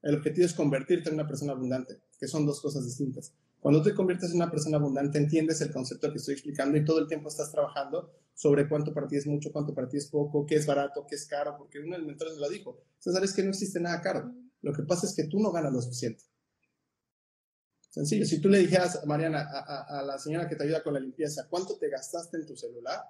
El objetivo es convertirte en una persona abundante, que son dos cosas distintas. Cuando te conviertes en una persona abundante, entiendes el concepto que estoy explicando y todo el tiempo estás trabajando sobre cuánto para es mucho, cuánto para es poco, qué es barato, qué es caro, porque uno de los mentores lo dijo. César, es que no existe nada caro. Lo que pasa es que tú no ganas lo suficiente. Sencillo. Si tú le dijeras, Mariana, a, la señora que te ayuda con la limpieza, ¿cuánto te gastaste en tu celular?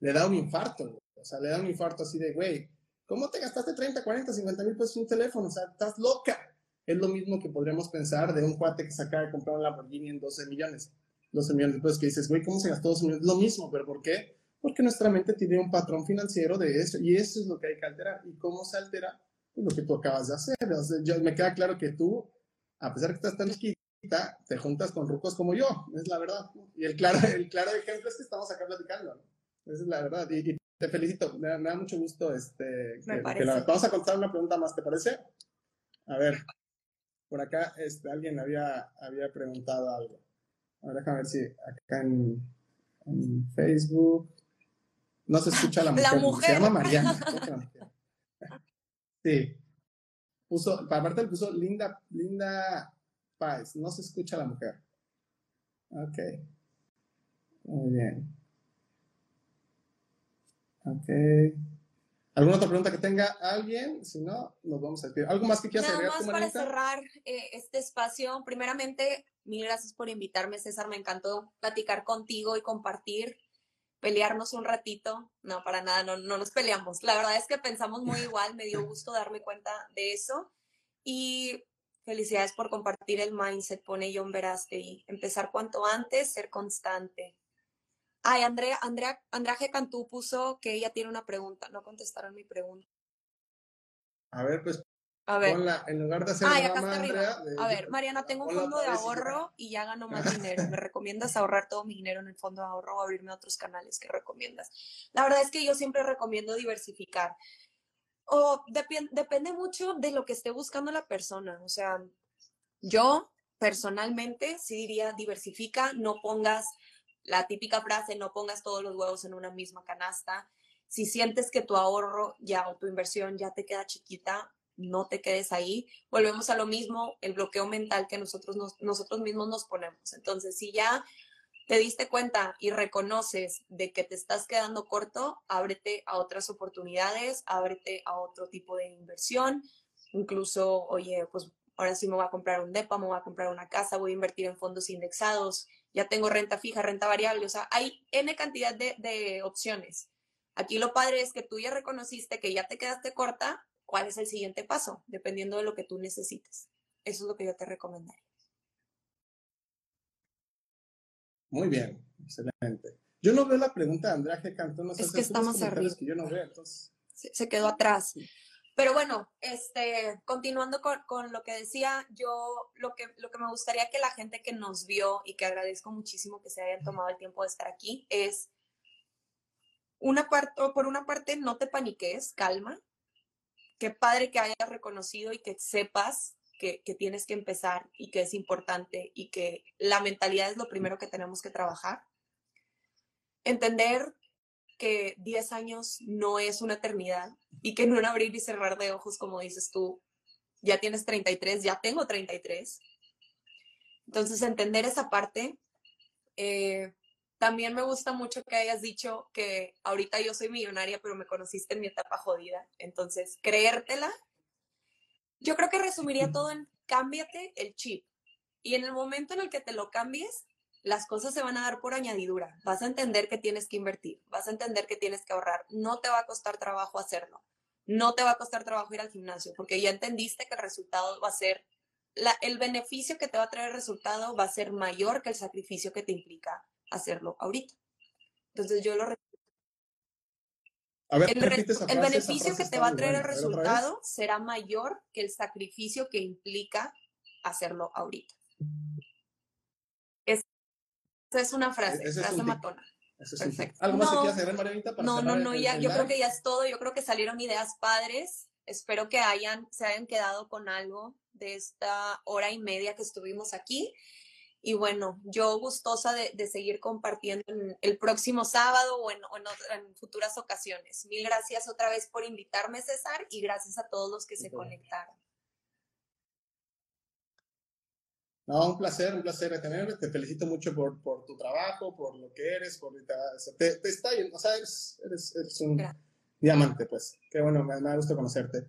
Le da un infarto. O sea, le da un infarto así de, güey, ¿cómo te gastaste 30, 40, 50 mil pesos en un teléfono? O sea, estás loca. Es lo mismo que podríamos pensar de un cuate que se acaba de comprar un Lamborghini en 12 millones. 12 millones después que dices, güey, ¿cómo se gastó 12 millones? Lo mismo, pero ¿por qué? Porque nuestra mente tiene un patrón financiero de eso y eso es lo que hay que alterar. ¿Y cómo se altera? Pues lo que tú acabas de hacer. O sea, yo, me queda claro que tú, a pesar de que estás tan chiquita, te juntas con rucos como yo, es la verdad. Y el claro, el claro ejemplo es que estamos acá platicando. ¿no? Esa es la verdad. Y, te felicito, me da, mucho gusto este, que, vamos a contar una pregunta más, ¿te parece? A ver, por acá este, alguien había, había preguntado algo. A déjame ver si acá en, Facebook no se escucha la mujer. La mujer. Se llama Mariana. Sí. Puso, aparte le puso Linda, Linda Páez. No se escucha la mujer. Ok. Muy bien. Ok. ¿Alguna otra pregunta que tenga alguien? Si no, nos vamos a decir. ¿Algo más que quieras agregar? Nada más para cerrar eh, este espacio. Primeramente, mil gracias por invitarme, César. Me encantó platicar contigo y compartir, pelearnos un ratito. No, para nada, no, no nos peleamos. La verdad es que pensamos muy igual. Me dio gusto darme cuenta de eso. Y felicidades por compartir el mindset, pone John Veraste. Empezar cuanto antes, ser constante. Ay, Andrea, Andrea, Andrea G. Cantú puso que ella tiene una pregunta. No contestaron mi pregunta. A ver, pues a ver. Ponla, en lugar de hacer Ay, acá está Andrea, a ver, Mariana, tengo un fondo de ahorro y ya gano más dinero. ¿Me recomiendas ahorrar todo mi dinero en el fondo de ahorro o abrirme a otros canales que recomiendas? La verdad es que yo siempre recomiendo diversificar. O depende mucho de lo que esté buscando la persona. O sea, yo personalmente sí diría diversifica, no pongas la típica frase, no pongas todos los huevos en una misma canasta. Si sientes que tu ahorro ya o tu inversión ya te queda chiquita, no te quedes ahí. Volvemos a lo mismo, el bloqueo mental que nosotros, nosotros mismos nos ponemos. Entonces, si ya te diste cuenta y reconoces de que te estás quedando corto, ábrete a otras oportunidades, ábrete a otro tipo de inversión. Incluso, oye, pues ahora sí me voy a comprar un DEPA, me voy a comprar una casa, voy a invertir en fondos indexados, ya tengo renta fija, renta variable, o sea, hay N cantidad de, opciones. Aquí lo padre es que tú ya reconociste que ya te quedaste corta, ¿cuál es el siguiente paso? Dependiendo de lo que tú necesites. Eso es lo que yo te recomendaría. Muy bien, excelente. Yo no veo la pregunta de Andrea G. Cantón. es que estamos arriba. yo no veo, entonces... se, quedó atrás. Pero bueno, este, continuando con, lo que decía, yo lo que, lo que me gustaría que la gente que nos vio y que agradezco muchísimo que se hayan tomado el tiempo de estar aquí es, una parte, por una parte, no te paniques, calma. Qué padre que hayas reconocido y que sepas que, que tienes que empezar y que es importante y que la mentalidad es lo primero que tenemos que trabajar. Entender que 10 años no es una eternidad y que en un abrir y cerrar de ojos, como dices tú, ya tienes 33, ya tengo 33. Entonces, entender esa parte. Eh, también me gusta mucho que hayas dicho que ahorita yo soy millonaria, pero me conociste en mi etapa jodida. Entonces, creértela. Yo creo que resumiría todo en cámbiate el chip. Y en el momento en el que te lo cambies, las cosas se van a dar por añadidura. Vas a entender que tienes que invertir, vas a entender que tienes que ahorrar. No te va a costar trabajo hacerlo. No te va a costar trabajo ir al gimnasio porque ya entendiste que el resultado va a ser, el beneficio que te va a traer el resultado va a ser mayor que el sacrificio que te implica hacerlo ahorita. Entonces yo lo a ver, el, el beneficio que te va a traer el resultado será mayor que el sacrificio que implica hacerlo ahorita. Es una frase, Ese frase matona. Perfecto. ¿Algo más no, que quieras Marianita? Para no, no, no, ya, yo creo que ya es todo. Yo creo que salieron ideas padres. Espero que hayan, se hayan quedado con algo de esta hora y media que estuvimos aquí. Y bueno, yo gustosa de, seguir compartiendo el próximo sábado o, en, en, futuras ocasiones. Mil gracias otra vez por invitarme, César, y gracias a todos los que se conectaron. No, un placer, un placer tenerte. Te felicito mucho por, por tu trabajo, por lo que eres, por te, te está, o sea, eres, eres, un diamante, pues. Qué bueno, me, me gusta conocerte.